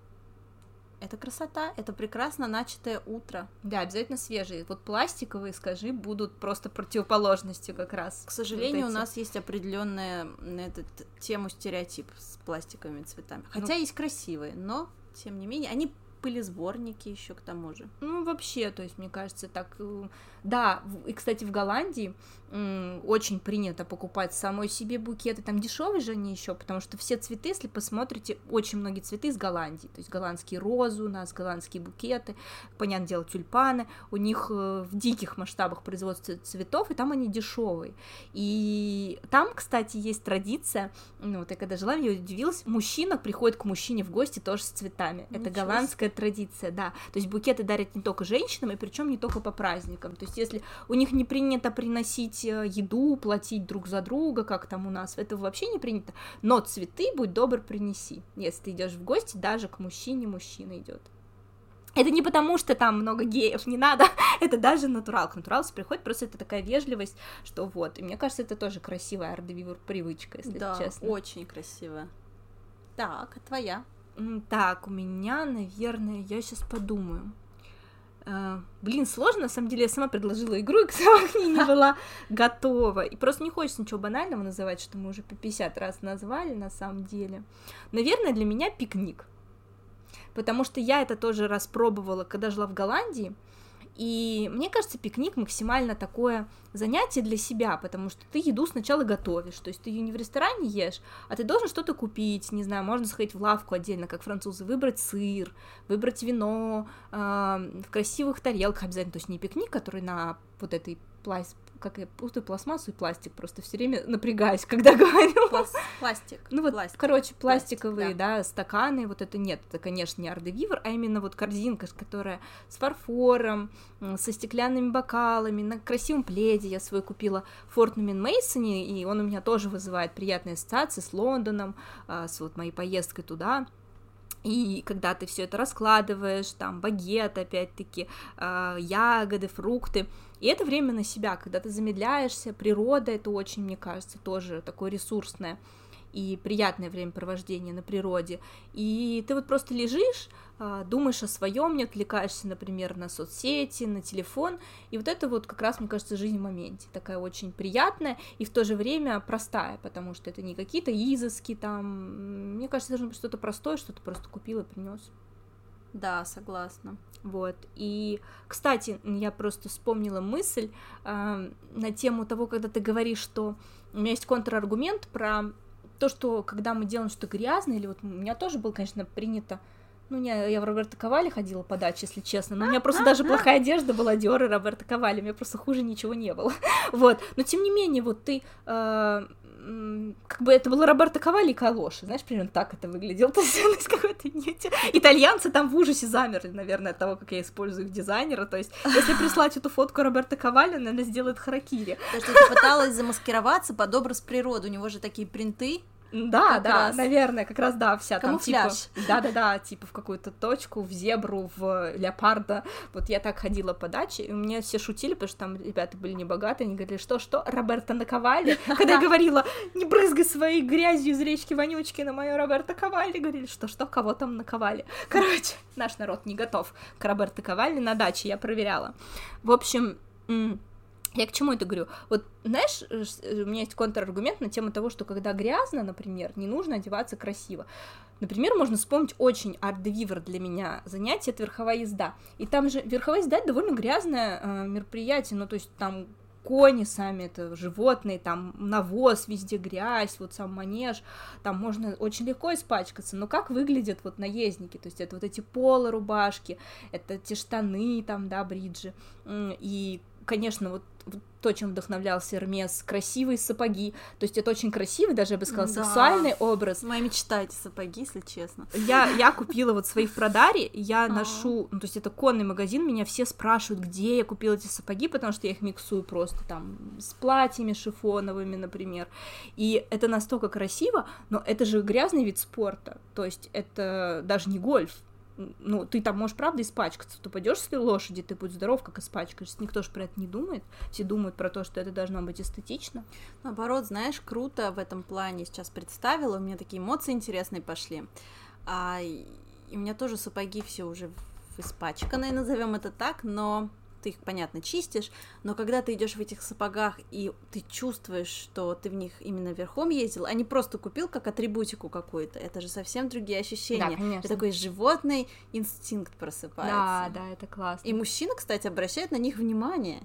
это красота, это прекрасно начатое утро. Да, обязательно свежие. Вот пластиковые, скажи, будут просто противоположностью как раз. К сожалению, вот у нас есть определенная на эту тему стереотип с пластиковыми цветами. Ну Хотя ну, есть красивые, но тем не менее, они пылесборники еще к тому же. Ну, вообще, то есть, мне кажется, так... Э, да, и, кстати, в Голландии очень принято покупать самой себе букеты, там дешевые же они еще, потому что все цветы, если посмотрите, очень многие цветы из Голландии, то есть голландские розы у нас, голландские букеты, понятное дело, тюльпаны, у них э, в диких масштабах производства цветов, и там они дешевые. И там, кстати, есть традиция, ну, вот я когда жила, я удивилась, мужчина приходит к мужчине в гости тоже с цветами, Ничего это голландская традиция, да, то есть букеты дарят не только женщинам, и причем не только по праздникам, то есть если у них не принято приносить платить э, еду, платить друг за друга, как там у нас, это вообще не принято. Но цветы, будь добр, принеси. Если ты идешь в гости, даже к мужчине мужчина идет. Это не потому, что там много геев, не надо, это даже натурал. К натуралу приходит, просто это такая вежливость, что вот. И мне кажется, это тоже красивая ардевивер привычка, если да, честно. очень красиво. Так, а твоя? Так, у меня, наверное, я сейчас подумаю. Uh, блин, сложно, на самом деле, я сама предложила игру, и сама к ней не была готова. И просто не хочется ничего банального называть, что мы уже по 50 раз назвали на самом деле. Наверное, для меня пикник. Потому что я это тоже распробовала, когда жила в Голландии. И мне кажется, пикник максимально такое занятие для себя, потому что ты еду сначала готовишь, то есть ты ее не в ресторане ешь, а ты должен что-то купить, не знаю, можно сходить в лавку отдельно, как французы, выбрать сыр, выбрать вино э, в красивых тарелках обязательно, то есть не пикник, который на вот этой пласт как я путаю пластмассу и пластик, просто все время напрягаюсь, когда говорю. Пласт, пластик. Ну вот, пластик. короче, пластиковые, пластик, да. да, стаканы, вот это нет, это, конечно, не ардевивер, а именно вот корзинка, которая с фарфором, со стеклянными бокалами, на красивом пледе я свой купила в Фортнумен Мейсоне, и он у меня тоже вызывает приятные ассоциации с Лондоном, а, с вот моей поездкой туда. И когда ты все это раскладываешь, там багет, опять-таки, э, ягоды, фрукты, и это время на себя, когда ты замедляешься, природа это очень, мне кажется, тоже такое ресурсное и приятное времяпровождение на природе. И ты вот просто лежишь, а, думаешь о своем, не отвлекаешься, например, на соцсети, на телефон. И вот это вот как раз, мне кажется, жизнь в моменте. Такая очень приятная и в то же время простая, потому что это не какие-то изыски там. Мне кажется, должно быть что-то простое, что ты просто купил и принес. Да, согласна. Вот. И, кстати, я просто вспомнила мысль э, на тему того, когда ты говоришь, что у меня есть контраргумент про то, что когда мы делаем что-то грязное, или вот у меня тоже было, конечно, принято ну, не, я в Роберта Ковали ходила подачи, если честно, но у меня просто даже плохая одежда была Диор и Роберта Ковали, у меня просто хуже ничего не было, вот, но тем не менее, вот ты, э, как бы это было Роберто Ковали и Калоши, знаешь, примерно так это выглядело, то есть какой-то нет. Итальянцы там в ужасе замерли, наверное, от того, как я использую их дизайнера, то есть если прислать эту фотку Роберта Ковали, наверное, сделает харакири. Потому что ты пыталась замаскироваться под образ природы, у него же такие принты, Да, Как да, раз. наверное, как раз да, вся там Камуфляж. типа, да, да, да, типа в какую-то точку, в зебру, в леопарда. Вот я так ходила по даче, и меня все шутили, потому что там ребята были не богатые, они говорили, что, что, Роберта наковали? Когда я говорила, не брызгай своей грязью из речки вонючки на мою Роберта Ковали, говорили, что, что, кого там наковали? Короче, наш народ не готов к Роберта Ковали на даче, я проверяла. В общем, я к чему это говорю? Вот, знаешь, э, э, у меня есть контраргумент на тему того, что когда грязно, например, не нужно одеваться красиво. Например, можно вспомнить очень арт-девивер для меня занятие, это верховая езда. И там же верховая езда это довольно грязное э, мероприятие, ну, то есть там кони сами, это животные, там навоз, везде грязь, вот сам манеж, там можно очень легко испачкаться, но как выглядят вот наездники, то есть это вот эти полы рубашки, это те штаны, там, да, бриджи, и, конечно, вот то, чем вдохновлялся Эрмес, красивые сапоги, то есть это очень красивый, даже, я бы сказала, Да. сексуальный образ, Моя мечта эти сапоги, если честно. я, я купила вот свои в Продаре, я А. ношу, ну, то есть это конный магазин, меня все спрашивают, где я купила эти сапоги, потому что я их миксую просто там с платьями шифоновыми, например, и это настолько красиво, но это же грязный вид спорта, то есть это даже не гольф, ну, ты там можешь, правда, испачкаться, ты пойдешь с лошади, ты будь здоров, как испачкаешься, никто же про это не думает, все думают про то, что это должно быть эстетично. Наоборот, знаешь, круто в этом плане сейчас представила, у меня такие эмоции интересные пошли. А, и у меня тоже сапоги все уже испачканные, назовем это так, но ты их, понятно, чистишь, но когда ты идешь в этих сапогах и ты чувствуешь, что ты в них именно верхом ездил, а не просто купил как атрибутику какую-то, это же совсем другие ощущения. конечно. Это такой животный инстинкт просыпается. Да, да, это классно. И мужчина, кстати, обращает на них внимание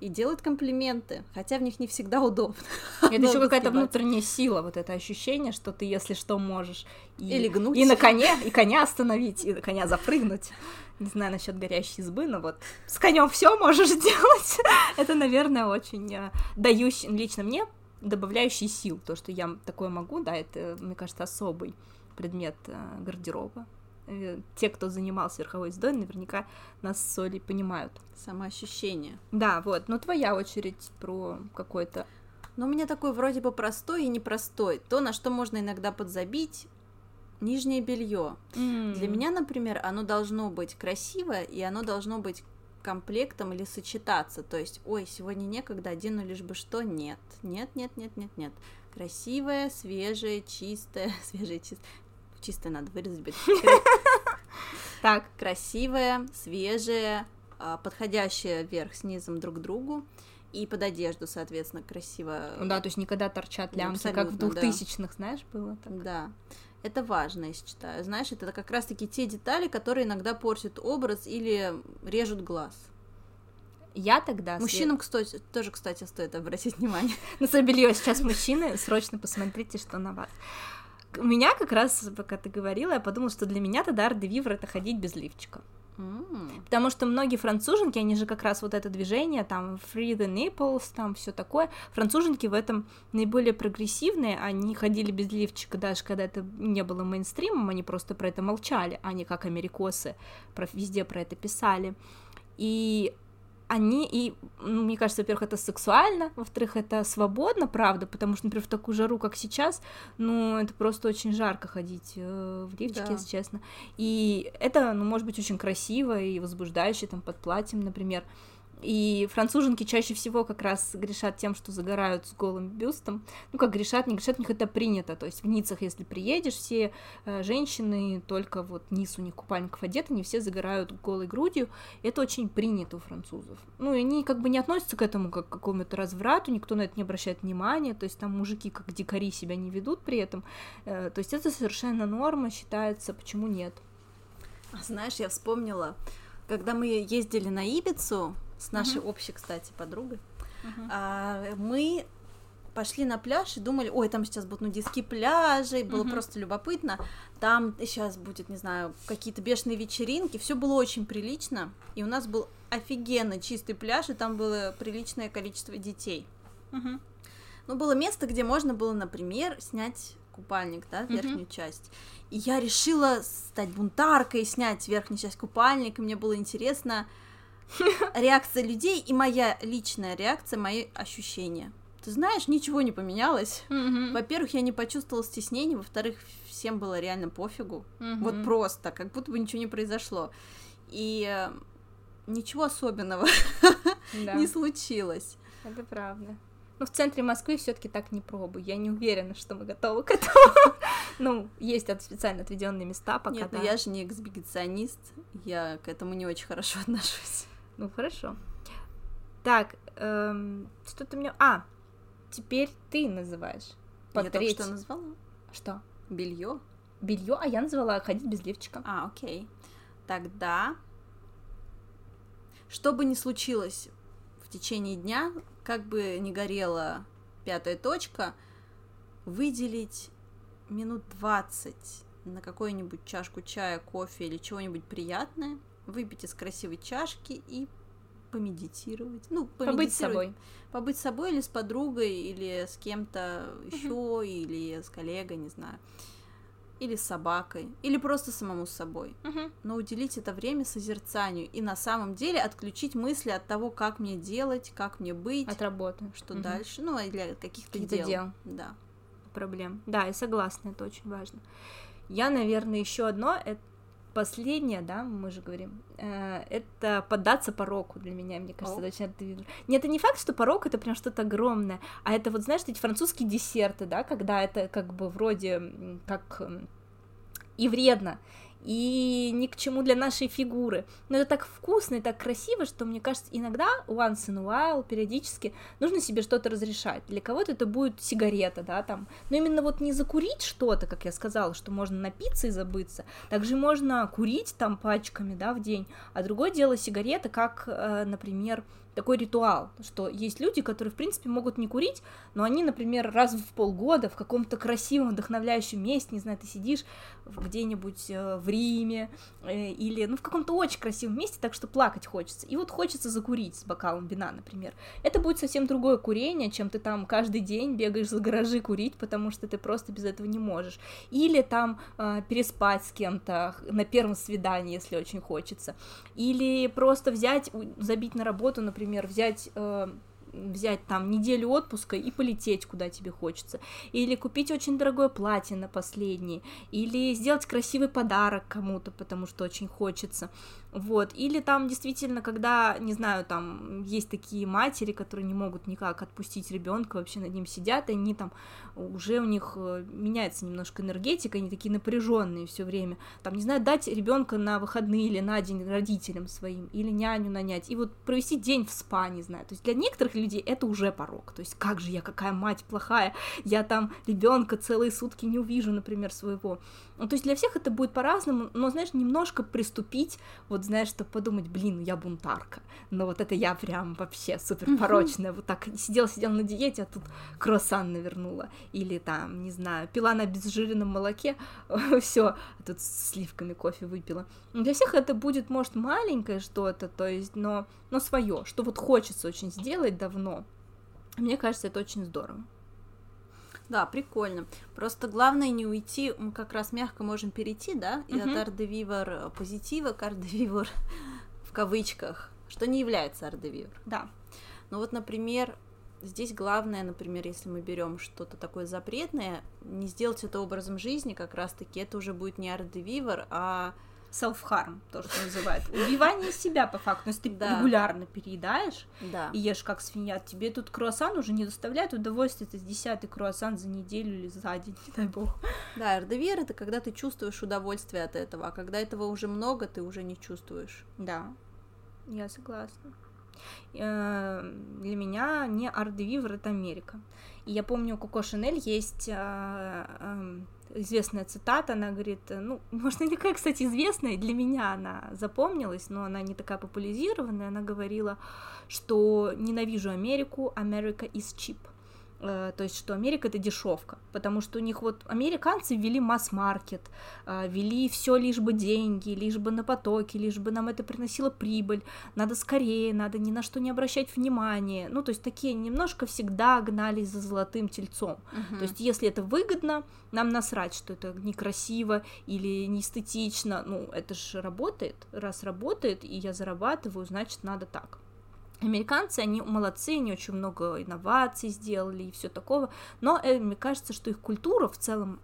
и делает комплименты, хотя в них не всегда удобно. Это еще какая-то внутренняя сила, вот это ощущение, что ты, если что, можешь и, Или гнуть. и на коне, и коня остановить, и на коня запрыгнуть. Не знаю насчет горящей избы, но вот с конем все можешь делать. Это, наверное, очень э, дающий, лично мне, добавляющий сил. То, что я такое могу, да, это, мне кажется, особый предмет э, гардероба. Э, Те, кто занимался верховой ездой, наверняка нас с Олей понимают. Самоощущение. Да, вот, но твоя очередь про какой-то Но у меня такой вроде бы простой и непростой. То, на что можно иногда подзабить, нижнее белье. Для меня, например, оно должно быть красивое, и оно должно быть комплектом или сочетаться. То есть, ой, сегодня некогда, одену лишь бы что. Нет, нет, нет, нет, нет, нет. Красивое, свежее, чистое, свежее, чистое. Чистое надо вырезать. Так, красивая, свежая, а, подходящая вверх с низом друг к другу. И под одежду, соответственно, красиво. Ну да, то есть никогда торчат Ну, лямки, как в абсолютно, да. двухтысячных, знаешь, было так. Да. Это важно, я считаю. Знаешь, это как раз-таки те детали, которые иногда портят образ или режут глаз. Я тогда... Мужчинам, кстати, тоже, кстати, стоит обратить внимание. На свое белье сейчас мужчины, срочно посмотрите, что на вас. У меня как раз, пока ты говорила, я подумала, что для меня тогда арт-де-вивр это ходить без лифчика. Потому что многие француженки, они же как раз вот это движение, там, free the nipples, там, все такое. Француженки в этом наиболее прогрессивные, они ходили без лифчика, даже когда это не было мейнстримом, они просто про это молчали, они как америкосы про, везде про это писали. И они, и, ну, мне кажется, во-первых, это сексуально, во-вторых, это свободно, правда, потому что, например, в такую жару, как сейчас, ну, это просто очень жарко ходить э, в лифчике, Да. если честно. И это, ну, может быть очень красиво и возбуждающе, там, под платьем, например. И француженки чаще всего как раз грешат тем, что загорают с голым бюстом. Ну, как грешат, не грешат, у них это принято. То есть в Ниццах, если приедешь, все э, женщины только вот низ у них купальников одеты, они все загорают голой грудью. Это очень принято у французов. Ну, и они как бы не относятся к этому как к какому-то разврату, никто на это не обращает внимания. То есть там мужики как дикари себя не ведут при этом. Э, то есть это совершенно норма считается, почему нет? А Знаешь, я вспомнила, когда мы ездили на Ибицу с нашей общей, кстати, подругой, а, мы пошли на пляж и думали, ой, там сейчас будут нудистские пляжи, и было Мгм. просто любопытно. Там сейчас будет, не знаю, какие-то бешеные вечеринки, все было очень прилично, и у нас был офигенно чистый пляж, и там было приличное количество детей. Ну, было место, где можно было, например, снять купальник, да, верхнюю часть. И я решила стать бунтаркой, снять верхнюю часть купальника. Мне было интересно реакция людей и моя личная реакция, мои ощущения. Ты знаешь, ничего не поменялось. Мгм. Во-первых, я не почувствовала стеснения, во-вторых, всем было реально пофигу. Мгм. Вот просто, как будто бы ничего не произошло. И э, ничего особенного Да, не случилось. это правда. Ну, в центре Москвы все-таки так не пробую. Я не уверена, что мы готовы к этому. Ну, есть от- специально отведенные места пока. Нет, да. ну я же не эксбиционист, я к этому не очень хорошо отношусь. Ну, хорошо. Так, эм, что ты мне... А, теперь ты называешь. По Я только треть- что назвала Что? белье. Белье, а я назвала ходить без лифчика. А, окей. Тогда, что бы ни случилось в течение дня, как бы ни горела пятая точка, выделить минут 20 на какую-нибудь чашку чая, кофе или чего-нибудь приятное, выпить из красивой чашки и помедитировать. Ну, Побыть с помедитировать. собой. Побыть с собой или с подругой, или с кем-то еще, или с коллегой, не знаю. Или с собакой, или просто самому с собой. Мгм. Но уделить это время созерцанию и на самом деле отключить мысли от того, как мне делать, как мне быть, От работы. что Мгм. дальше, ну, и для каких-то Каких-то дел. дел. Да. проблем. Да, я согласна, это очень важно. Я, наверное, еще одно, это последнее, да, мы же говорим, э, это поддаться пороку для меня, мне кажется, это очень артовидно. Нет, это не факт, что порок это прям что-то огромное, а это вот, знаешь, эти французские десерты, да, когда это как бы вроде как и вредно, и ни к чему для нашей фигуры. Но это так вкусно и так красиво, что мне кажется, иногда once in a while, периодически, нужно себе что-то разрешать. Для кого-то это будет сигарета, да, там. Но именно вот не закурить что-то, как я сказала, что можно напиться и забыться. Также можно курить там пачками, да, в день. А другое дело сигарета, как, э, например, такой ритуал, что есть люди, которые, в принципе, могут не курить, но они, например, раз в полгода в каком-то красивом, вдохновляющем месте, не знаю, ты сидишь где-нибудь э, в Риме э, или, ну, в каком-то очень красивом месте, так что плакать хочется. И вот хочется закурить с бокалом вина, например. Это будет совсем другое курение, чем ты там каждый день бегаешь за гаражи курить, потому что ты просто без этого не можешь. Или там э, переспать с кем-то на первом свидании, если очень хочется. Или просто взять, забить на работу, например, взять... э, взять там неделю отпуска и полететь, куда тебе хочется. Или купить очень дорогое платье на последнее. Или сделать красивый подарок кому-то, потому что очень хочется. Вот. Или там действительно, когда, не знаю, там есть такие матери, которые не могут никак отпустить ребенка, вообще над ним сидят, и они там уже у них э, меняется немножко энергетика, они такие напряженные все время. Там, не знаю, дать ребенка на выходные или на день родителям своим, или няню нанять, и вот провести день в спа, не знаю. То есть для некоторых людей это уже порог. То есть как же я, какая мать плохая, я там ребенка целые сутки не увижу, например, своего. Ну, то есть для всех это будет по-разному, но, знаешь, немножко приступить, вот, знаешь, чтобы подумать, блин, ну я бунтарка, но вот это я прям вообще супер порочная, вот так сидела-сидела на диете, а тут круассан навернула, или там, не знаю, пила на обезжиренном молоке, все, тут с сливками кофе выпила. Ну, Для всех это будет, может, маленькое что-то, то есть, но, но свое, что вот хочется очень сделать давно. Мне кажется, это очень здорово. Да, прикольно. Просто главное не уйти, мы как раз мягко можем перейти, да, и от ардевивор позитива к ардевивор в кавычках, что не является ардевивор. Да. Ну вот, например, здесь главное, например, если мы берем что-то такое запретное, не сделать это образом жизни, как раз-таки это уже будет не ардевивор, а Self-harm, то, что называют. Убивание себя, по факту. Если ты Да. регулярно переедаешь да. и ешь как свинья, тебе тут круассан уже не доставляет удовольствия. Это десятый круассан за неделю или за день, не дай бог. Да, РДВР это когда ты чувствуешь удовольствие от этого, а когда этого уже много, ты уже не чувствуешь. Да, я согласна. Э, Для меня не Ардевивер, это Америка. И я помню, у Коко Шанель есть э, эм, известная цитата, она говорит, э, ну, может, не такая, кстати, известная, для меня она запомнилась, но она не такая популяризированная, она говорила, что ненавижу Америку, America is cheap. Э, То есть, что Америка это дешевка, потому что у них вот американцы ввели масс-маркет, э, вели все лишь бы деньги, лишь бы на потоке, лишь бы нам это приносило прибыль, надо скорее, надо ни на что не обращать внимания. Ну, то есть такие немножко всегда гнались за золотым тельцом. То есть, если это выгодно, нам насрать, что это некрасиво или не эстетично. Ну, это же работает. Раз работает, и я зарабатываю, значит, надо так. Американцы, они молодцы, они очень много инноваций сделали и все такого, но э, мне кажется, что их культура в целом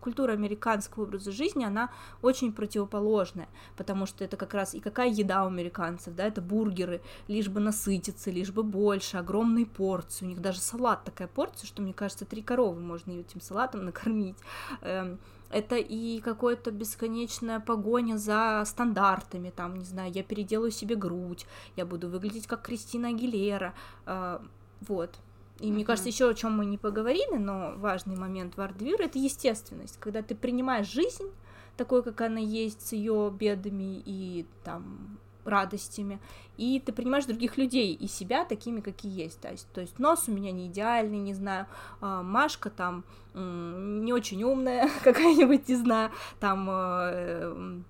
культура американского образа жизни, она очень противоположная, потому что это как раз и какая еда у американцев, да, это бургеры, лишь бы насытиться, лишь бы больше, огромные порции, у них даже салат такая порция, что, мне кажется, три коровы можно этим салатом накормить, эм, это и какая-то бесконечная погоня за стандартами, там, не знаю, я переделаю себе грудь, я буду выглядеть как Кристина Агилера, э, вот, и uh-huh. мне кажется, еще о чем мы не поговорили, но важный момент в артвир это естественность, когда ты принимаешь жизнь такой, как она есть, с ее бедами и там радостями, и ты принимаешь других людей и себя такими, какие есть. То есть, то есть нос у меня не идеальный, не знаю, э, Машка там не очень умная какая-нибудь, не знаю, там э,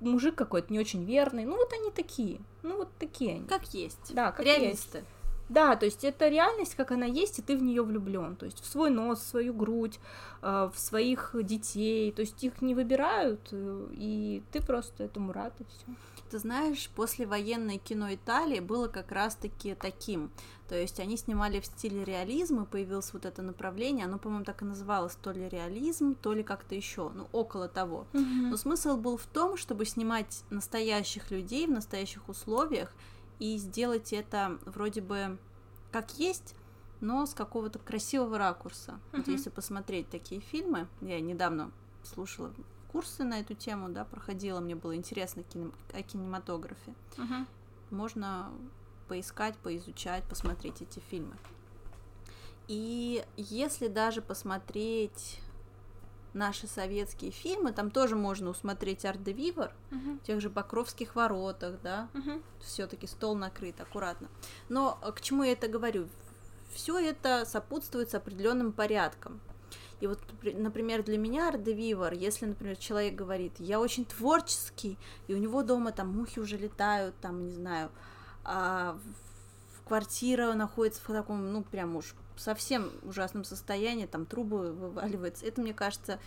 мужик какой-то не очень верный. Ну вот они такие, ну вот такие они. Как есть. Да, как Реалисты. есть. Да, то есть это реальность, как она есть, и ты в нее влюблен. То есть в свой нос, в свою грудь, э, в своих детей. То есть их не выбирают, э, и ты просто этому рад, и все. Ты знаешь, после военной кино Италии было как раз-таки таким. То есть они снимали в стиле реализма, появилось вот это направление, оно, по-моему, так и называлось, то ли реализм, то ли как-то еще, ну, около того. Mm-hmm. Но смысл был в том, чтобы снимать настоящих людей в настоящих условиях, и сделать это вроде бы как есть, но с какого-то красивого ракурса. Uh-huh. Вот если посмотреть такие фильмы, я недавно слушала курсы на эту тему, да, проходила, мне было интересно кинем... о кинематографе. Uh-huh. Можно поискать, поизучать, посмотреть эти фильмы. И если даже посмотреть наши советские фильмы, там тоже можно усмотреть арт-де-вивер, uh-huh. в тех же Покровских воротах, да, uh-huh. все-таки стол накрыт аккуратно. Но э, к чему я это говорю? Все это сопутствует с определенным порядком. И вот, например, для меня art de vivre, если, например, человек говорит, я очень творческий, и у него дома там мухи уже летают, там, не знаю, а квартира находится в таком, ну, прям уж совсем ужасном состоянии, там трубы вываливаются. Это, мне кажется,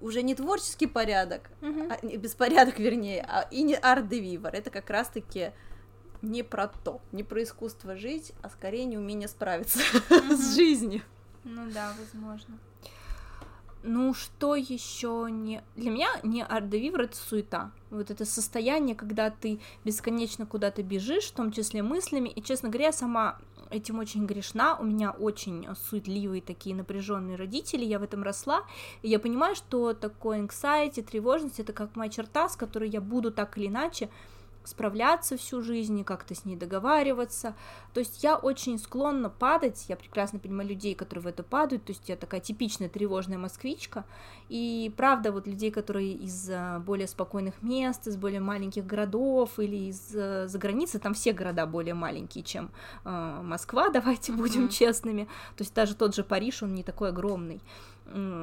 уже не творческий порядок, uh-huh. а, беспорядок, вернее, а, и не art de vivre. Это как раз-таки не про то, не про искусство жить, а скорее не умение справиться uh-huh. с жизнью. Ну да, возможно. Ну, что еще не... Для меня не арт-де-вивр — это суета. Вот это состояние, когда ты бесконечно куда-то бежишь, в том числе мыслями, и, честно говоря, я сама этим очень грешна, у меня очень суетливые такие напряженные родители, я в этом росла, и я понимаю, что такое anxiety, тревожность, это как моя черта, с которой я буду так или иначе справляться всю жизнь и как-то с ней договариваться. То есть я очень склонна падать, я прекрасно понимаю людей, которые в это падают, то есть я такая типичная тревожная москвичка, и правда, вот людей, которые из э, более спокойных мест, из более маленьких городов или из э, за границы, там все города более маленькие, чем э, Москва, давайте будем mm-hmm. честными, то есть даже тот же Париж, он не такой огромный,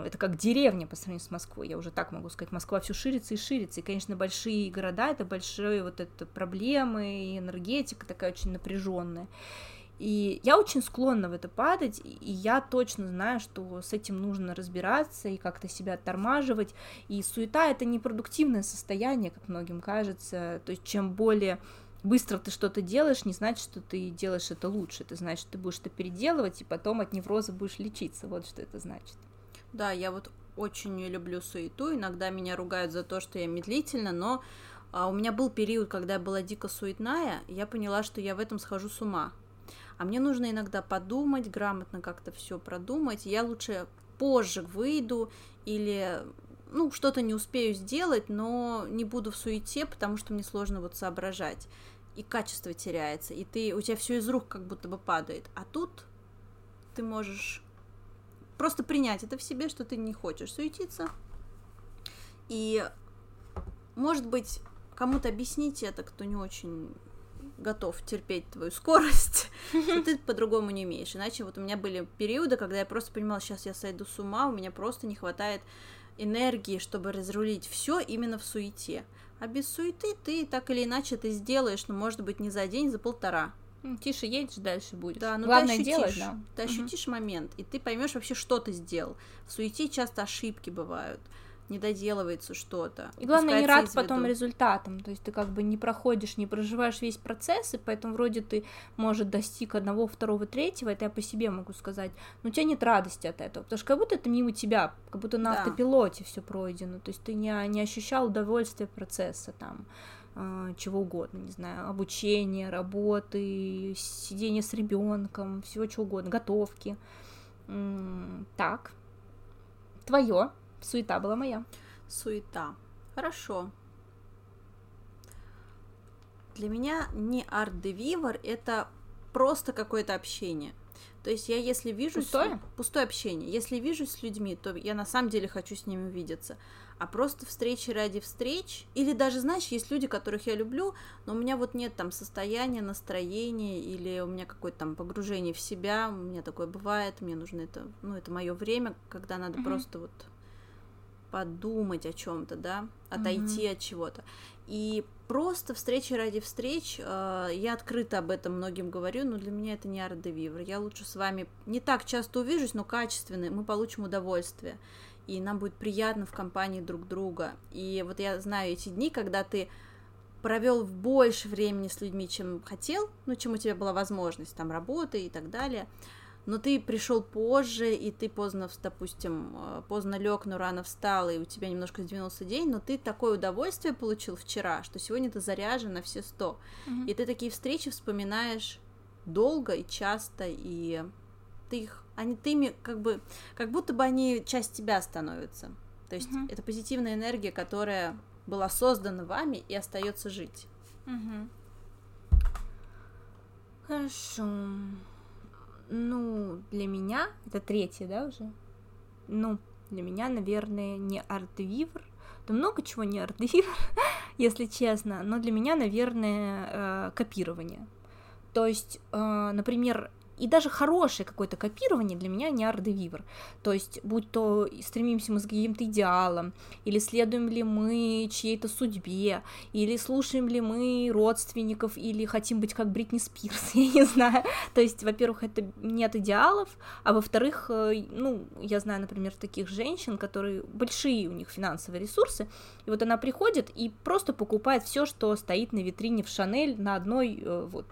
это как деревня по сравнению с Москвой, я уже так могу сказать, Москва все ширится и ширится, и, конечно, большие города — это большие вот это проблемы, и энергетика такая очень напряженная. И я очень склонна в это падать, и я точно знаю, что с этим нужно разбираться и как-то себя оттормаживать. И суета — это непродуктивное состояние, как многим кажется. То есть чем более быстро ты что-то делаешь, не значит, что ты делаешь это лучше. Это значит, что ты будешь это переделывать, и потом от невроза будешь лечиться. Вот что это значит. Да, я вот очень не люблю суету. Иногда меня ругают за то, что я медлительна, но а, у меня был период, когда я была дико суетная, я поняла, что я в этом схожу с ума. А мне нужно иногда подумать, грамотно как-то все продумать. Я лучше позже выйду или ну, что-то не успею сделать, но не буду в суете, потому что мне сложно вот соображать. И качество теряется, и ты, у тебя все из рук как будто бы падает. А тут ты можешь просто принять это в себе, что ты не хочешь суетиться. И, может быть, кому-то объяснить это, кто не очень готов терпеть твою скорость, что ты по-другому не умеешь. Иначе вот у меня были периоды, когда я просто понимала, сейчас я сойду с ума, у меня просто не хватает энергии, чтобы разрулить все именно в суете. А без суеты ты так или иначе это сделаешь, но ну, может быть не за день, за полтора. Тише едешь, дальше будет. Да, но Главное ты ощутишь, делать, да. Ты ощутишь угу. момент, и ты поймешь вообще, что ты сделал. В суете часто ошибки бывают. не доделывается что-то. И главное, не рад потом результатам, то есть ты как бы не проходишь, не проживаешь весь процесс, и поэтому вроде ты, может, достиг одного, второго, третьего, это я по себе могу сказать, но у тебя нет радости от этого, потому что как будто это мимо тебя, как будто на да. автопилоте все пройдено, то есть ты не, не ощущал удовольствия процесса там, чего угодно, не знаю, обучение, работы, сидение с ребенком, всего чего угодно, готовки. Так, твое Суета была моя. Суета. Хорошо. Для меня не арт-девивор, это просто какое-то общение. То есть я если вижу... Пустое? С... Пустое общение. Если вижу с людьми, то я на самом деле хочу с ними увидеться. А просто встречи ради встреч. Или даже, знаешь, есть люди, которых я люблю, но у меня вот нет там состояния, настроения, или у меня какое-то там погружение в себя. У меня такое бывает, мне нужно это... Ну, это мое время, когда надо mm-hmm. просто вот подумать о чем-то, да, отойти mm-hmm. от чего-то. И просто встречи ради встреч, э, я открыто об этом многим говорю, но для меня это не арт де вивр. Я лучше с вами не так часто увижусь, но качественно, мы получим удовольствие. И нам будет приятно в компании друг друга. И вот я знаю эти дни, когда ты провел больше времени с людьми, чем хотел, ну, чем у тебя была возможность, там, работы и так далее, но ты пришел позже, и ты поздно, допустим, э, поздно лег, но рано встал, и у тебя немножко сдвинулся день, но ты такое удовольствие получил вчера, что сегодня ты заряжен на все сто. Mm-hmm. И ты такие встречи вспоминаешь долго и часто, и ты их, они ты ими как бы, как будто бы они часть тебя становятся. То есть mm-hmm. это позитивная энергия, которая была создана вами и остается жить. Mm-hmm. Хорошо. Ну, для меня, это третье, да, уже? Ну, для меня, наверное, не арт-вивр. Да много чего не арт-вивр, если честно, но для меня, наверное, э, копирование. То есть, э, например, и даже хорошее какое-то копирование для меня не ардевивр. То есть, будь то стремимся мы к каким-то идеалам, или следуем ли мы чьей-то судьбе, или слушаем ли мы родственников, или хотим быть как Бритни Спирс, я не знаю. То есть, во-первых, это нет идеалов, а во-вторых, э, ну, я знаю, например, таких женщин, которые большие у них финансовые ресурсы, и вот она приходит и просто покупает все, что стоит на витрине в Шанель на одной э, вот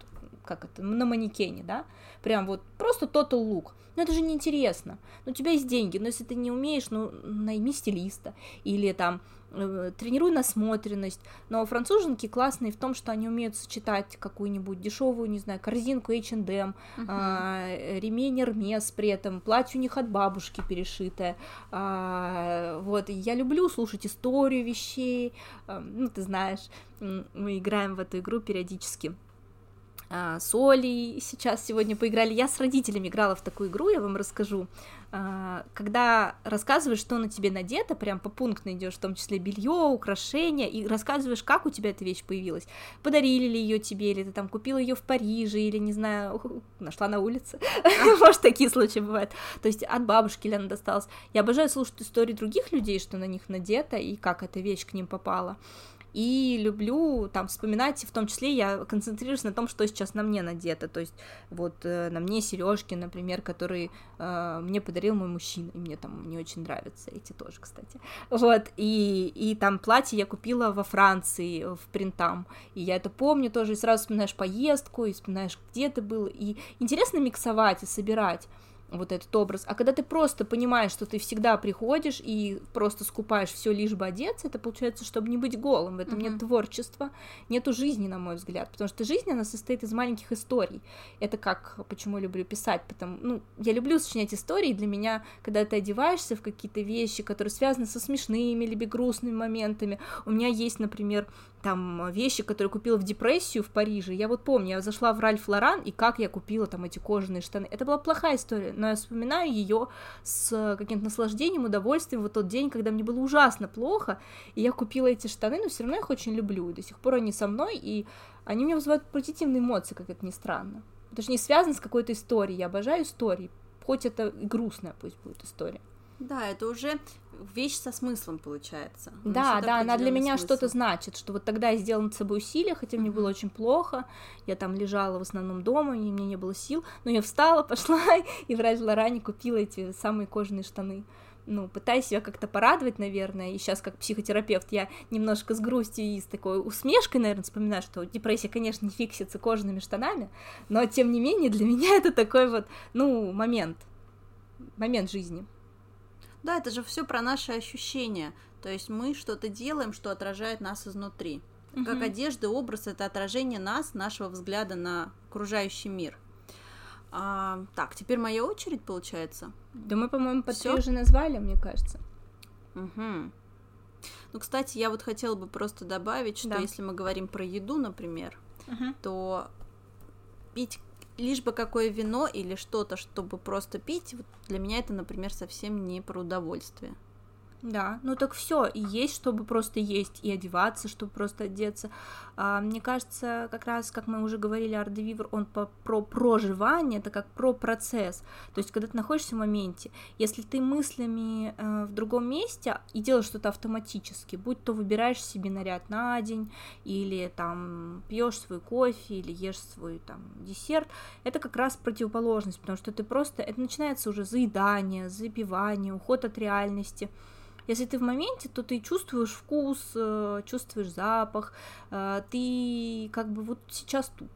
как это, на манекене, да, прям вот просто total look. Но это же неинтересно. Ну, у тебя есть деньги, но если ты не умеешь, ну, найми стилиста. Или там э, тренируй насмотренность. Но француженки классные в том, что они умеют сочетать какую-нибудь дешевую, не знаю, корзинку H&M, uh-huh. а, ремень Hermes при этом, платье у них от бабушки перешитое. А, вот, я люблю слушать историю вещей. А, ну, ты знаешь, мы играем в эту игру периодически а, с Олей сейчас сегодня поиграли. Я с родителями играла в такую игру, я вам расскажу. А, когда рассказываешь, что на тебе надето, прям по пункту идешь, в том числе белье, украшения, и рассказываешь, как у тебя эта вещь появилась. Подарили ли ее тебе, или ты там купила ее в Париже, или, не знаю, нашла на улице. Может, такие случаи бывают. То есть от бабушки ли она досталась. Я обожаю слушать истории других людей, что на них надето, и как эта вещь к ним попала и люблю там вспоминать, в том числе я концентрируюсь на том, что сейчас на мне надето, то есть вот э, на мне сережки, например, которые э, мне подарил мой мужчина, и мне там не очень нравятся эти тоже, кстати, вот, и, и там платье я купила во Франции, в принтам, и я это помню тоже, и сразу вспоминаешь поездку, и вспоминаешь, где ты был, и интересно миксовать и собирать, вот этот образ. А когда ты просто понимаешь, что ты всегда приходишь и просто скупаешь все лишь бы одеться, это получается, чтобы не быть голым. В этом mm-hmm. нет творчества, нету жизни, на мой взгляд. Потому что жизнь, она состоит из маленьких историй. Это как, почему я люблю писать, потому, ну, я люблю сочинять истории, для меня, когда ты одеваешься в какие-то вещи, которые связаны со смешными либо грустными моментами, у меня есть, например, там вещи, которые купила в депрессию в Париже. Я вот помню, я зашла в Ральф Лоран, и как я купила там эти кожаные штаны. Это была плохая история, но я вспоминаю ее с каким-то наслаждением, удовольствием в тот день, когда мне было ужасно плохо, и я купила эти штаны, но все равно их очень люблю. И до сих пор они со мной, и они мне вызывают позитивные эмоции, как это ни странно. Это же не связано с какой-то историей. Я обожаю истории, хоть это и грустная пусть будет история. Да, это уже вещь со смыслом получается. да, да, она для меня что-то значит, что вот тогда я сделала над собой усилия, хотя мне было очень плохо, я там лежала в основном дома, и мне не было сил, но я встала, пошла и в Лоране купила эти самые кожаные штаны. ну, пытаюсь себя как-то порадовать, наверное, и сейчас как психотерапевт я немножко с грустью и с такой усмешкой, наверное, вспоминаю, что депрессия, конечно, не фиксится кожаными штанами, но, тем не менее, для меня это такой вот, ну, момент, момент жизни. Да, это же все про наши ощущения, то есть мы что-то делаем, что отражает нас изнутри. Угу. Как одежда, образ — это отражение нас, нашего взгляда на окружающий мир — а, так, теперь моя очередь, получается. Да мы, по-моему, под уже назвали, мне кажется. Угу. Ну, кстати, я вот хотела бы просто добавить, что да. если мы говорим про еду, например, угу. то пить лишь бы какое вино или что-то, чтобы просто пить, вот для меня это, например, совсем не про удовольствие. Да, ну так все, и есть, чтобы просто есть, и одеваться, чтобы просто одеться. А, мне кажется, как раз, как мы уже говорили, Ардевивер, он по, про проживание, это как про процесс. То есть, когда ты находишься в моменте, если ты мыслями э, в другом месте и делаешь что-то автоматически, будь то выбираешь себе наряд на день, или там пьешь свой кофе, или ешь свой там десерт, это как раз противоположность, потому что ты просто, это начинается уже заедание, запивание, уход от реальности. Если ты в моменте, то ты чувствуешь вкус, э, чувствуешь запах, э, ты как бы вот сейчас тут.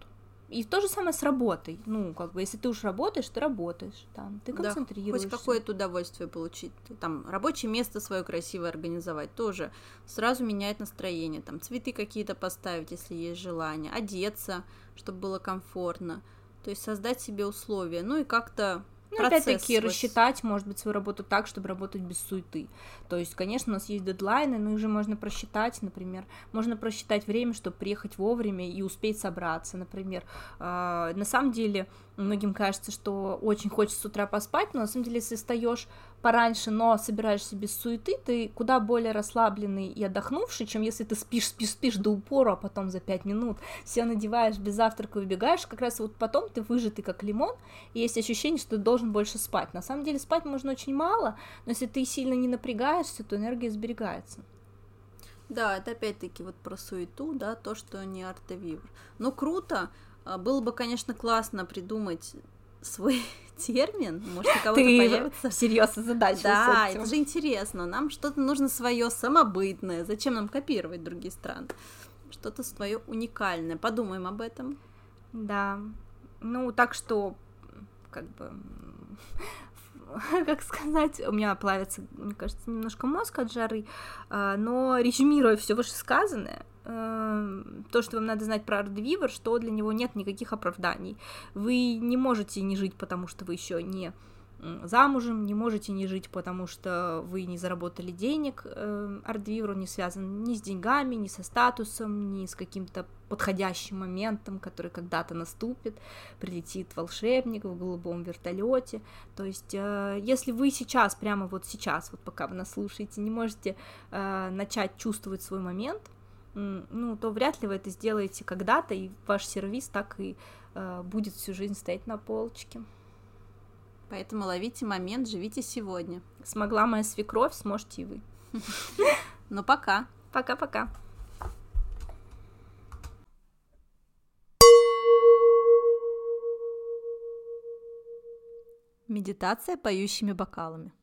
И то же самое с работой. Ну, как бы, если ты уж работаешь, ты работаешь, там, ты концентрируешься. Да, хоть какое-то удовольствие получить. Там, рабочее место свое красивое организовать тоже сразу меняет настроение. Там, цветы какие-то поставить, если есть желание. Одеться, чтобы было комфортно. То есть создать себе условия. Ну и как-то ну, опять-таки, свой... рассчитать, может быть, свою работу так, чтобы работать без суеты. То есть, конечно, у нас есть дедлайны, но их же можно просчитать, например. Можно просчитать время, чтобы приехать вовремя и успеть собраться, например. А, на самом деле, многим кажется, что очень хочется с утра поспать, но на самом деле, если встаешь пораньше, но собираешься без суеты, ты куда более расслабленный и отдохнувший, чем если ты спишь, спишь, спишь до упора, а потом за пять минут все надеваешь, без завтрака выбегаешь, как раз вот потом ты выжатый как лимон, и есть ощущение, что ты должен больше спать. На самом деле спать можно очень мало, но если ты сильно не напрягаешься, то энергия сберегается. Да, это опять-таки вот про суету, да, то, что не артевивр. Но круто, а, было бы, конечно, классно придумать свой термин, может, у кого-то Ты появится. серьезно задача. Да, это же интересно. Нам что-то нужно свое самобытное. Зачем нам копировать другие страны? Что-то свое уникальное. Подумаем об этом. Да. Ну, так что, как бы, как сказать, у меня плавится, мне кажется, немножко мозг от жары, а, но резюмируя все вышесказанное, то, что вам надо знать про Ардвивер, что для него нет никаких оправданий. Вы не можете не жить, потому что вы еще не замужем, не можете не жить, потому что вы не заработали денег. Ардвивер, он не связан ни с деньгами, ни со статусом, ни с каким-то подходящим моментом, который когда-то наступит, прилетит волшебник в голубом вертолете. То есть, э, если вы сейчас, прямо вот сейчас, вот пока вы нас слушаете, не можете э, начать чувствовать свой момент, ну, то вряд ли вы это сделаете когда-то, и ваш сервис так и э, будет всю жизнь стоять на полочке. Поэтому ловите момент, живите сегодня. Смогла моя свекровь, сможете и вы. Ну, пока. Пока-пока. Медитация поющими бокалами.